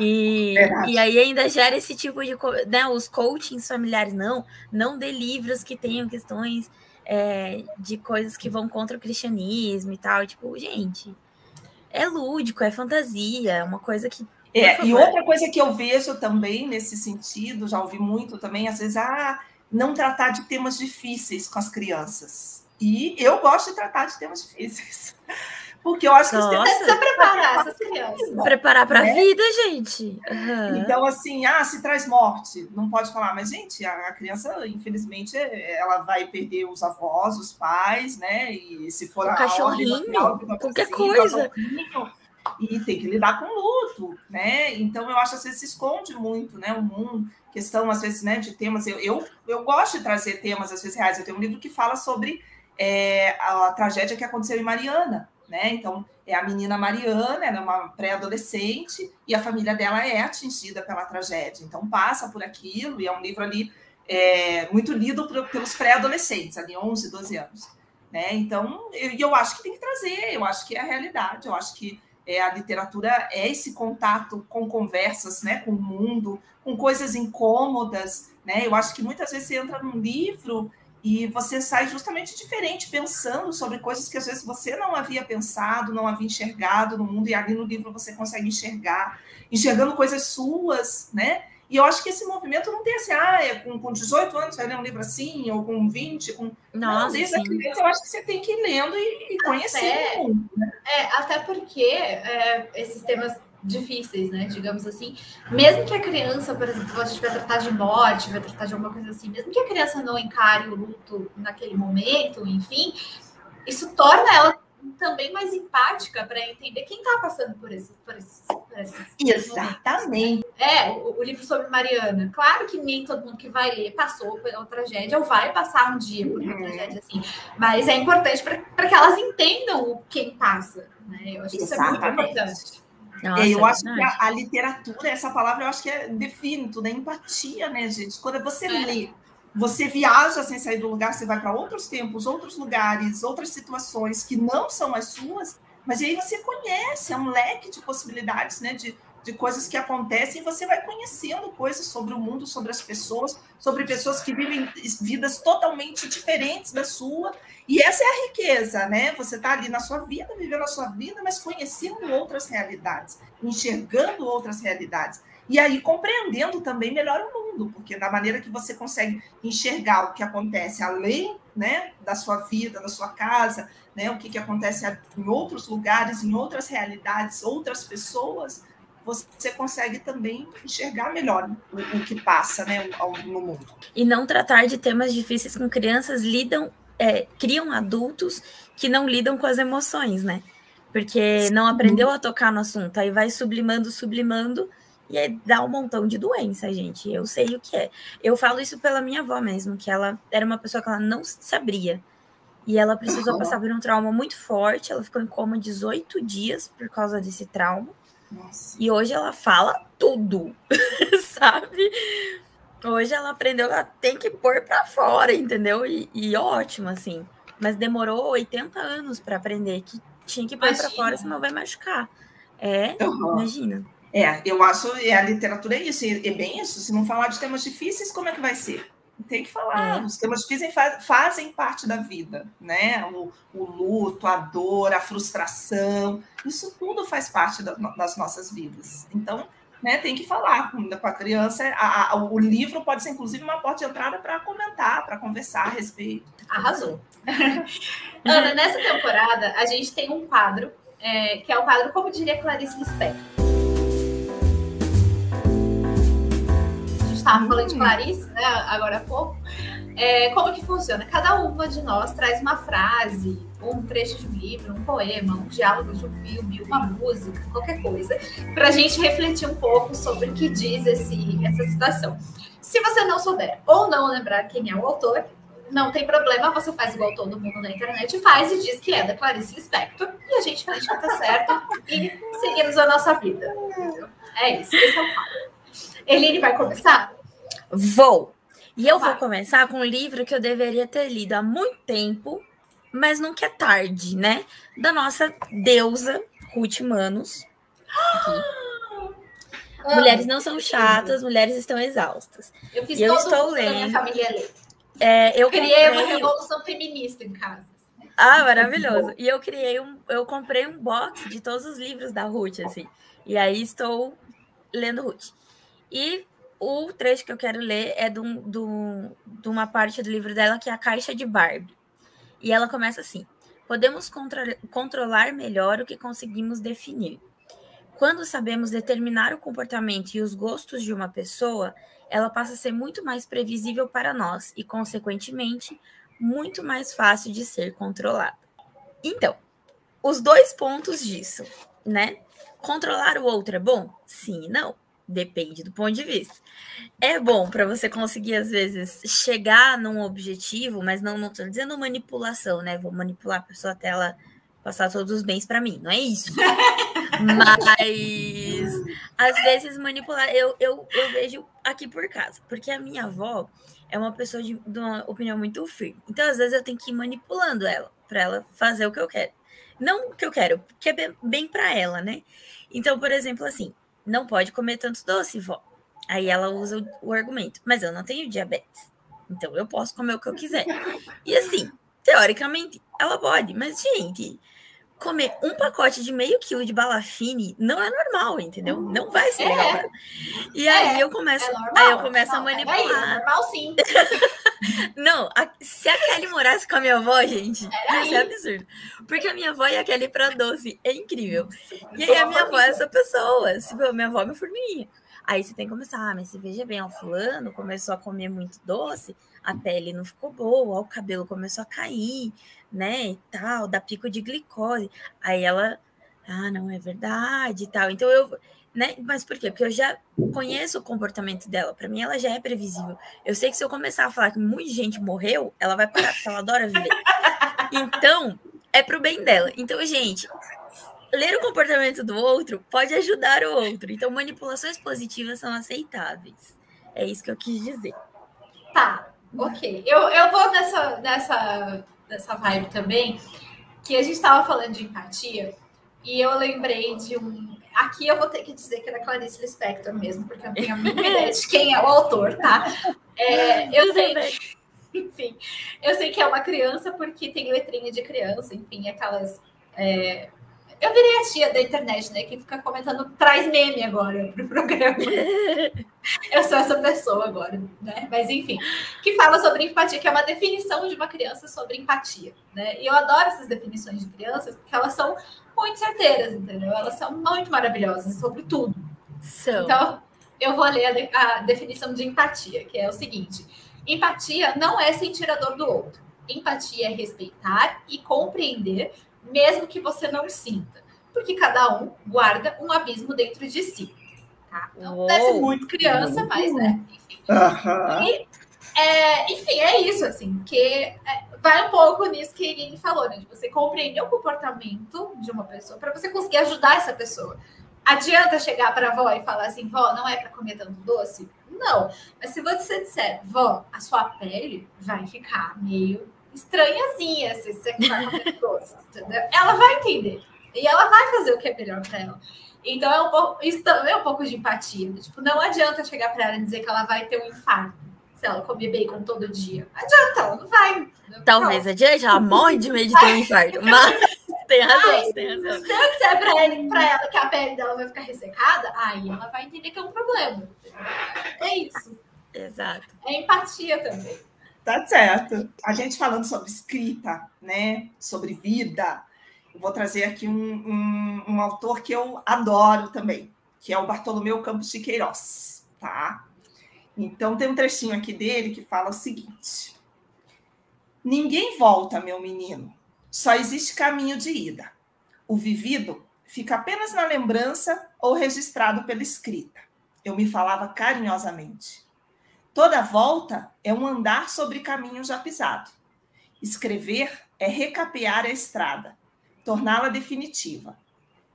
E, e aí ainda gera esse tipo de. Né, os coachings familiares, não, não dê livros que tenham questões é, de coisas que vão contra o cristianismo e tal. Tipo, gente, é lúdico, é fantasia, é uma coisa que. É, e outra coisa que eu vejo também nesse sentido, já ouvi muito também, às vezes, ah não tratar de temas difíceis com as crianças. E eu gosto de tratar de temas difíceis. Porque eu acho que Nossa. você precisa preparar essas crianças. Preparar para a né? vida, gente. Uhum. Então, assim, ah, se traz morte, não pode falar, mas, gente, a, criança, infelizmente, ela vai perder os avós, os pais, né? E se for o a cachorrinho, qualquer coisa. E tem que lidar com luto, né? Então, eu acho que às vezes se esconde muito, né? O mundo questão, às vezes, né, de temas. Eu, eu, eu gosto de trazer temas, às vezes, reais. Eu tenho um livro que fala sobre é, a, a tragédia que aconteceu em Mariana, né? Então, é a menina Mariana, ela é uma pré-adolescente, e a família dela é atingida pela tragédia. Então, passa por aquilo, e é um livro ali é, muito lido por, pelos pré-adolescentes, ali 11, 12 anos. Né? Então, eu, eu acho que tem que trazer, eu acho que é a realidade, eu acho que é, a literatura é esse contato com conversas, né, com o mundo, com coisas incômodas, né? Eu acho que muitas vezes você entra num livro e você sai justamente diferente, pensando sobre coisas que às vezes você não havia pensado, não havia enxergado no mundo, e ali no livro você consegue enxergar, enxergando coisas suas, né? E eu acho que esse movimento não tem assim, ah, é com, com 18 anos vai ler um livro assim, ou com 20, com. Nossa, não, desde a criança eu acho que você tem que ir lendo e, e mundo. Né? É, até porque é, esses temas difíceis, né? Digamos assim. Mesmo que a criança, por exemplo, a gente vai tratar de morte, vai tratar de alguma coisa assim, mesmo que a criança não encare o luto naquele momento, enfim, isso torna ela também mais empática para entender quem está passando por esse, por esse, por esse Exatamente. É, o, o, livro sobre Mariana. Claro que nem todo mundo que vai ler passou pela tragédia ou vai passar um dia por uma uhum. tragédia assim, mas é importante para que elas entendam quem passa. Né? Eu acho que isso é muito importante. Nossa, eu acho que a, a, literatura, essa palavra, eu acho que é, define tudo, é empatia, né, gente? Quando você é. lê você viaja sem sair do lugar, você vai para outros tempos, outros lugares, outras situações que não são as suas, mas aí você conhece, é um leque de possibilidades, né, de, de coisas que acontecem, e você vai conhecendo coisas sobre o mundo, sobre as pessoas, sobre pessoas que vivem vidas totalmente diferentes da sua, e essa é a riqueza, né? Você está ali na sua vida, vivendo a sua vida, mas conhecendo outras realidades, enxergando outras realidades e aí compreendendo também melhor o mundo, porque da maneira que você consegue enxergar o que acontece além né, da sua vida, da sua casa, né, o que, que acontece em outros lugares, em outras realidades, outras pessoas, você consegue também enxergar melhor o, o que passa né, no mundo. E não tratar de temas difíceis com crianças lidam, é, criam adultos que não lidam com as emoções, né? Porque não aprendeu a tocar no assunto, aí vai sublimando, sublimando, e aí dá um montão de doença, gente. Eu sei o que é. Eu falo isso pela minha avó mesmo, que ela era uma pessoa que ela não se abria. E ela precisou passar por um trauma muito forte. Ela ficou em coma 18 dias por causa desse trauma. Nossa. E hoje ela fala tudo, sabe? Hoje ela aprendeu ela tem que pôr para fora, entendeu? E, e, ótimo, assim. Mas demorou 80 anos para aprender que tinha que pôr para fora, senão vai machucar. É, uhum. imagina. É, eu acho é a literatura é isso, é bem isso. Se não falar de temas difíceis, como é que vai ser? Tem que falar. É. Os temas difíceis faz, fazem parte da vida, né? O, o, luto, a dor, a frustração, isso tudo faz parte da, das nossas vidas. Então, né, tem que falar com, com a criança. A, a, o livro pode ser, inclusive, uma porta de entrada para comentar, para conversar a respeito. Arrasou. Ana, nessa temporada, a gente tem um quadro, é, que é o quadro, como diria Clarice Lispector estava falando de hum. Clarice, né, agora há pouco. É, como que funciona? Cada uma de nós traz uma frase, um trecho de um livro, um poema, um diálogo de um filme, uma música, qualquer coisa, para a gente refletir um pouco sobre o que diz esse, essa situação. Se você não souber ou não lembrar quem é o autor, não tem problema, você faz igual todo mundo na internet faz e diz que é da Clarice Lispector e a gente finge que tá certo e seguimos a nossa vida. É isso, esse é o. Eline vai começar? Vou. E eu vai. vou começar com um livro que eu deveria ter lido há muito tempo, mas nunca é tarde, né? Da nossa deusa Ruth Manos. Ah, mulheres não são chatas, mulheres estão exaustas. Eu fiz e eu estou lendo. minha família ler. É, eu criei comprei... uma revolução feminista em casa. Ah, maravilhoso. E eu criei um, eu comprei um box de todos os livros da Ruth, assim. E aí estou lendo Ruth. E o trecho que eu quero ler é de, um, de uma parte do livro dela que é a Caixa de Barbie. E ela começa assim: Podemos controlar melhor o que conseguimos definir. Quando sabemos determinar o comportamento e os gostos de uma pessoa, ela passa a ser muito mais previsível para nós e, consequentemente, muito mais fácil de ser controlada. Então, os dois pontos disso, né? Controlar o outro é bom? Sim e não. Depende do ponto de vista. É bom para você conseguir, às vezes, chegar num objetivo, mas não, tô dizendo manipulação, né? Vou manipular a pessoa até ela passar todos os bens para mim, não é isso. mas às vezes manipular, eu, eu, eu vejo aqui por casa, porque a minha avó é uma pessoa de, de uma opinião muito firme. Então, às vezes, eu tenho que ir manipulando ela para ela fazer o que eu quero. Não o que eu quero, que é bem, bem para ela, né? Então, por exemplo, assim, não pode comer tanto doce, vó. Aí ela usa o, o argumento, mas eu não tenho diabetes. Então eu posso comer o que eu quiser. E assim, teoricamente, ela pode, mas, gente, comer um pacote de meio quilo de balafine não é normal, entendeu? Não vai ser. É. E aí é, eu começo, é aí eu começo a manipular. É normal sim. não, a, se a Kelly morasse com a minha avó, gente, isso é absurdo. Porque a minha avó e a Kelly para doce é incrível. E aí a minha avó é essa pessoa, se a minha avó é minha formiga. Aí você tem que começar, ah, mas você veja bem, o fulano começou a comer muito doce, a pele não ficou boa, o cabelo começou a cair, né, e tal, dá pico de glicose. Aí ela, ah, não é verdade e tal. Então eu, né, mas por quê? Porque eu já conheço o comportamento dela. Para mim ela já é previsível. Eu sei que se eu começar a falar que muita gente morreu, ela vai parar, porque ela adora viver. Então, é pro bem dela. Então, gente, ler o comportamento do outro pode ajudar o outro. Então, manipulações positivas são aceitáveis. É isso que eu quis dizer. Tá, ok. Eu, eu vou nessa, nessa, nessa vibe também, que a gente estava falando de empatia, e eu lembrei de um. Aqui eu vou ter que dizer que era Clarice Lispector mesmo, porque eu não tenho a mínima ideia de quem é o autor, tá? É, eu sei. Enfim, eu sei que é uma criança porque tem letrinha de criança, enfim, aquelas. É, eu virei a tia da internet, né? Que fica comentando, traz meme agora pro programa. eu sou essa pessoa agora, né? Mas enfim, que fala sobre empatia, que é uma definição de uma criança sobre empatia, né? E eu adoro essas definições de crianças, porque elas são muito certeiras, entendeu? Elas são muito maravilhosas sobre tudo. São. Então, eu vou ler a, de, a definição de empatia, que é o seguinte: empatia não é sentir a dor do outro. Empatia é respeitar e compreender mesmo que você não sinta, porque cada um guarda um abismo dentro de si. Tá? Não oh, deve ser muito criança, mas né, enfim. Uh -huh. e, é, enfim, é isso, assim, que é, vai um pouco nisso que ele falou, né? De você compreender o comportamento de uma pessoa para você conseguir ajudar essa pessoa. Adianta chegar para a avó e falar assim, vó, não é para comer tanto doce? Não. Mas se você disser, vó, a sua pele vai ficar meio estranhazinha se você vai comer doce, entendeu? Ela vai entender. E ela vai fazer o que é melhor para ela. Então, é um pouco, isso também é um pouco de empatia. Tipo, não adianta chegar para ela e dizer que ela vai ter um infarto se ela comer bacon todo dia. Adianta, ela não vai. Talvez adiante, ela morre de medo de ter um infarto. Mas tem razão, tem razão. Se eu disser pra, ele, pra ela que a pele dela vai ficar ressecada, aí ela vai entender que é um problema. É isso. Exato. É empatia também. Tá certo. A gente falando sobre escrita, né? Sobre vida, eu vou trazer aqui um, um, um autor que eu adoro também, que é o Bartolomeu Campos de Queiroz, tá? Então tem um trechinho aqui dele que fala o seguinte: Ninguém volta, meu menino. Só existe caminho de ida. O vivido fica apenas na lembrança ou registrado pela escrita. Eu me falava carinhosamente. Toda volta é um andar sobre caminho já pisado. Escrever é recapear a estrada, torná-la definitiva.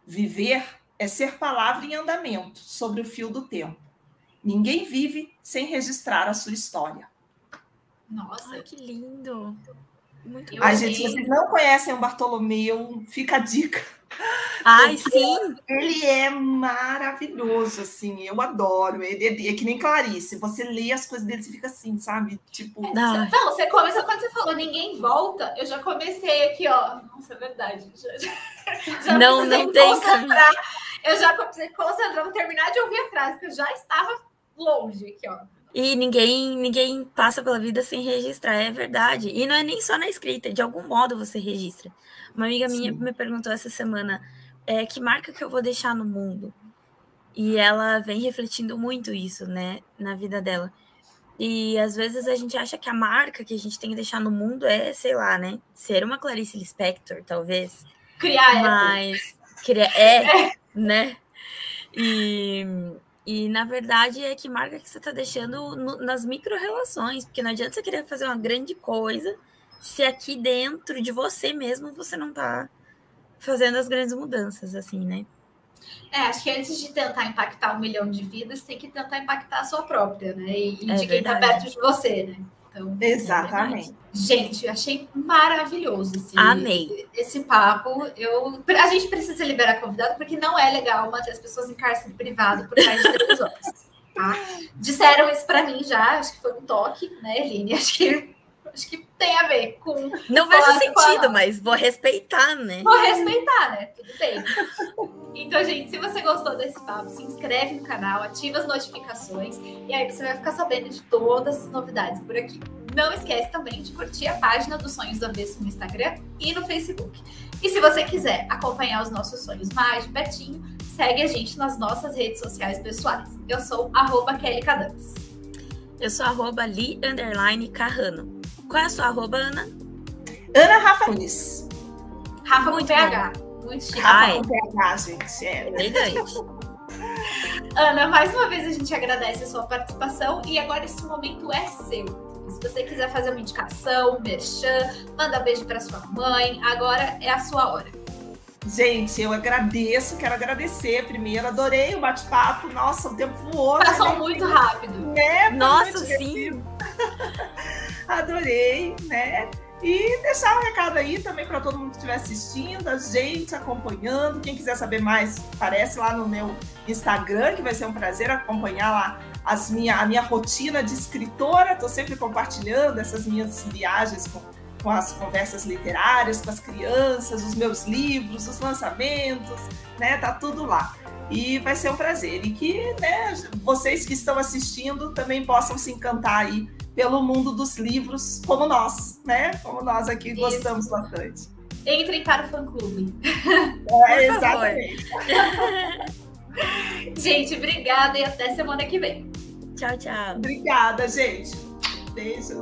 Viver é ser palavra em andamento sobre o fio do tempo. Ninguém vive sem registrar a sua história. Nossa, Ai, que lindo! Muito Ai, gente, vocês não conhecem o Bartolomeu, fica a dica. Ai, sim! Ele é maravilhoso, assim, eu adoro. Ele é, é, que nem Clarice, você lê as coisas dele, você fica assim, sabe? Tipo. Não, não você começa quando você falou ninguém volta, eu já comecei aqui, ó. Nossa, é verdade. Já, já não, não tem. Concentrar, eu já comecei concentrar para terminar de ouvir a frase, porque eu já estava longe aqui, ó. E ninguém, ninguém passa pela vida sem registrar, é verdade. E não é nem só na escrita, de algum modo você registra. Uma amiga minha me perguntou essa semana é, que marca que eu vou deixar no mundo. E ela vem refletindo muito isso, né, na vida dela. E às vezes a gente acha que a marca que a gente tem que deixar no mundo é, sei lá, né, ser uma Clarice Lispector, talvez. Criar Mas criar é, né? E e na verdade é que marca que você está deixando no, nas micro-relações, porque não adianta você querer fazer uma grande coisa se aqui dentro de você mesmo você não está fazendo as grandes mudanças, assim, né? É, acho que antes de tentar impactar um milhão de vidas, tem que tentar impactar a sua própria, né? E, é de quem está perto de você, né? Então, Exatamente. É gente, eu achei maravilhoso esse, Amei. esse papo. Eu, a gente precisa liberar convidado, porque não é legal manter as pessoas em cárcere privado por mais de três horas. Tá? Disseram isso para mim já, acho que foi um toque, né, Eline? Acho que acho que tem a ver com. Não vejo a, sentido, mas vou respeitar, né? Vou respeitar, né? Tudo bem. Então, gente, se você gostou desse papo, se inscreve no canal, ativa as notificações e aí você vai ficar sabendo de todas as novidades por aqui. Não esquece também de curtir a página dos Sonhos do Avesso no Instagram e no Facebook. E se você quiser acompanhar os nossos sonhos mais de pertinho, segue a gente nas nossas redes sociais pessoais. Eu sou arroba Kelly Cadames. Eu sou arroba Li Carrano. Qual é a sua arroba, Ana? Ana Rafa Nunes. Rafa com PH. Muito chique. Rafa com PH, gente. É. Elegante. Ana, mais uma vez a gente agradece a sua participação e agora esse momento é seu. Se você quiser fazer uma indicação, um merchan, manda um beijo para sua mãe, agora é a sua hora. Gente, eu agradeço, quero agradecer primeiro. Adorei o bate-papo. Nossa, o tempo voou. Passou né? muito rápido. Né? Nossa, sim. Adorei, né? E deixar um recado aí também para todo mundo que estiver assistindo, a gente acompanhando. Quem quiser saber mais, aparece lá no meu Instagram, que vai ser um prazer acompanhar lá as minha, a minha rotina de escritora. Estou sempre compartilhando essas minhas viagens com, com as conversas literárias, com as crianças, os meus livros, os lançamentos, né? Tá tudo lá. E vai ser um prazer. E que né, vocês que estão assistindo também possam se encantar aí pelo mundo dos livros, como nós, né? Como nós aqui Isso. gostamos bastante. Entrem para o fã-clube. É, exatamente. gente, obrigada e até semana que vem. Tchau, tchau. Obrigada, gente. Beijo.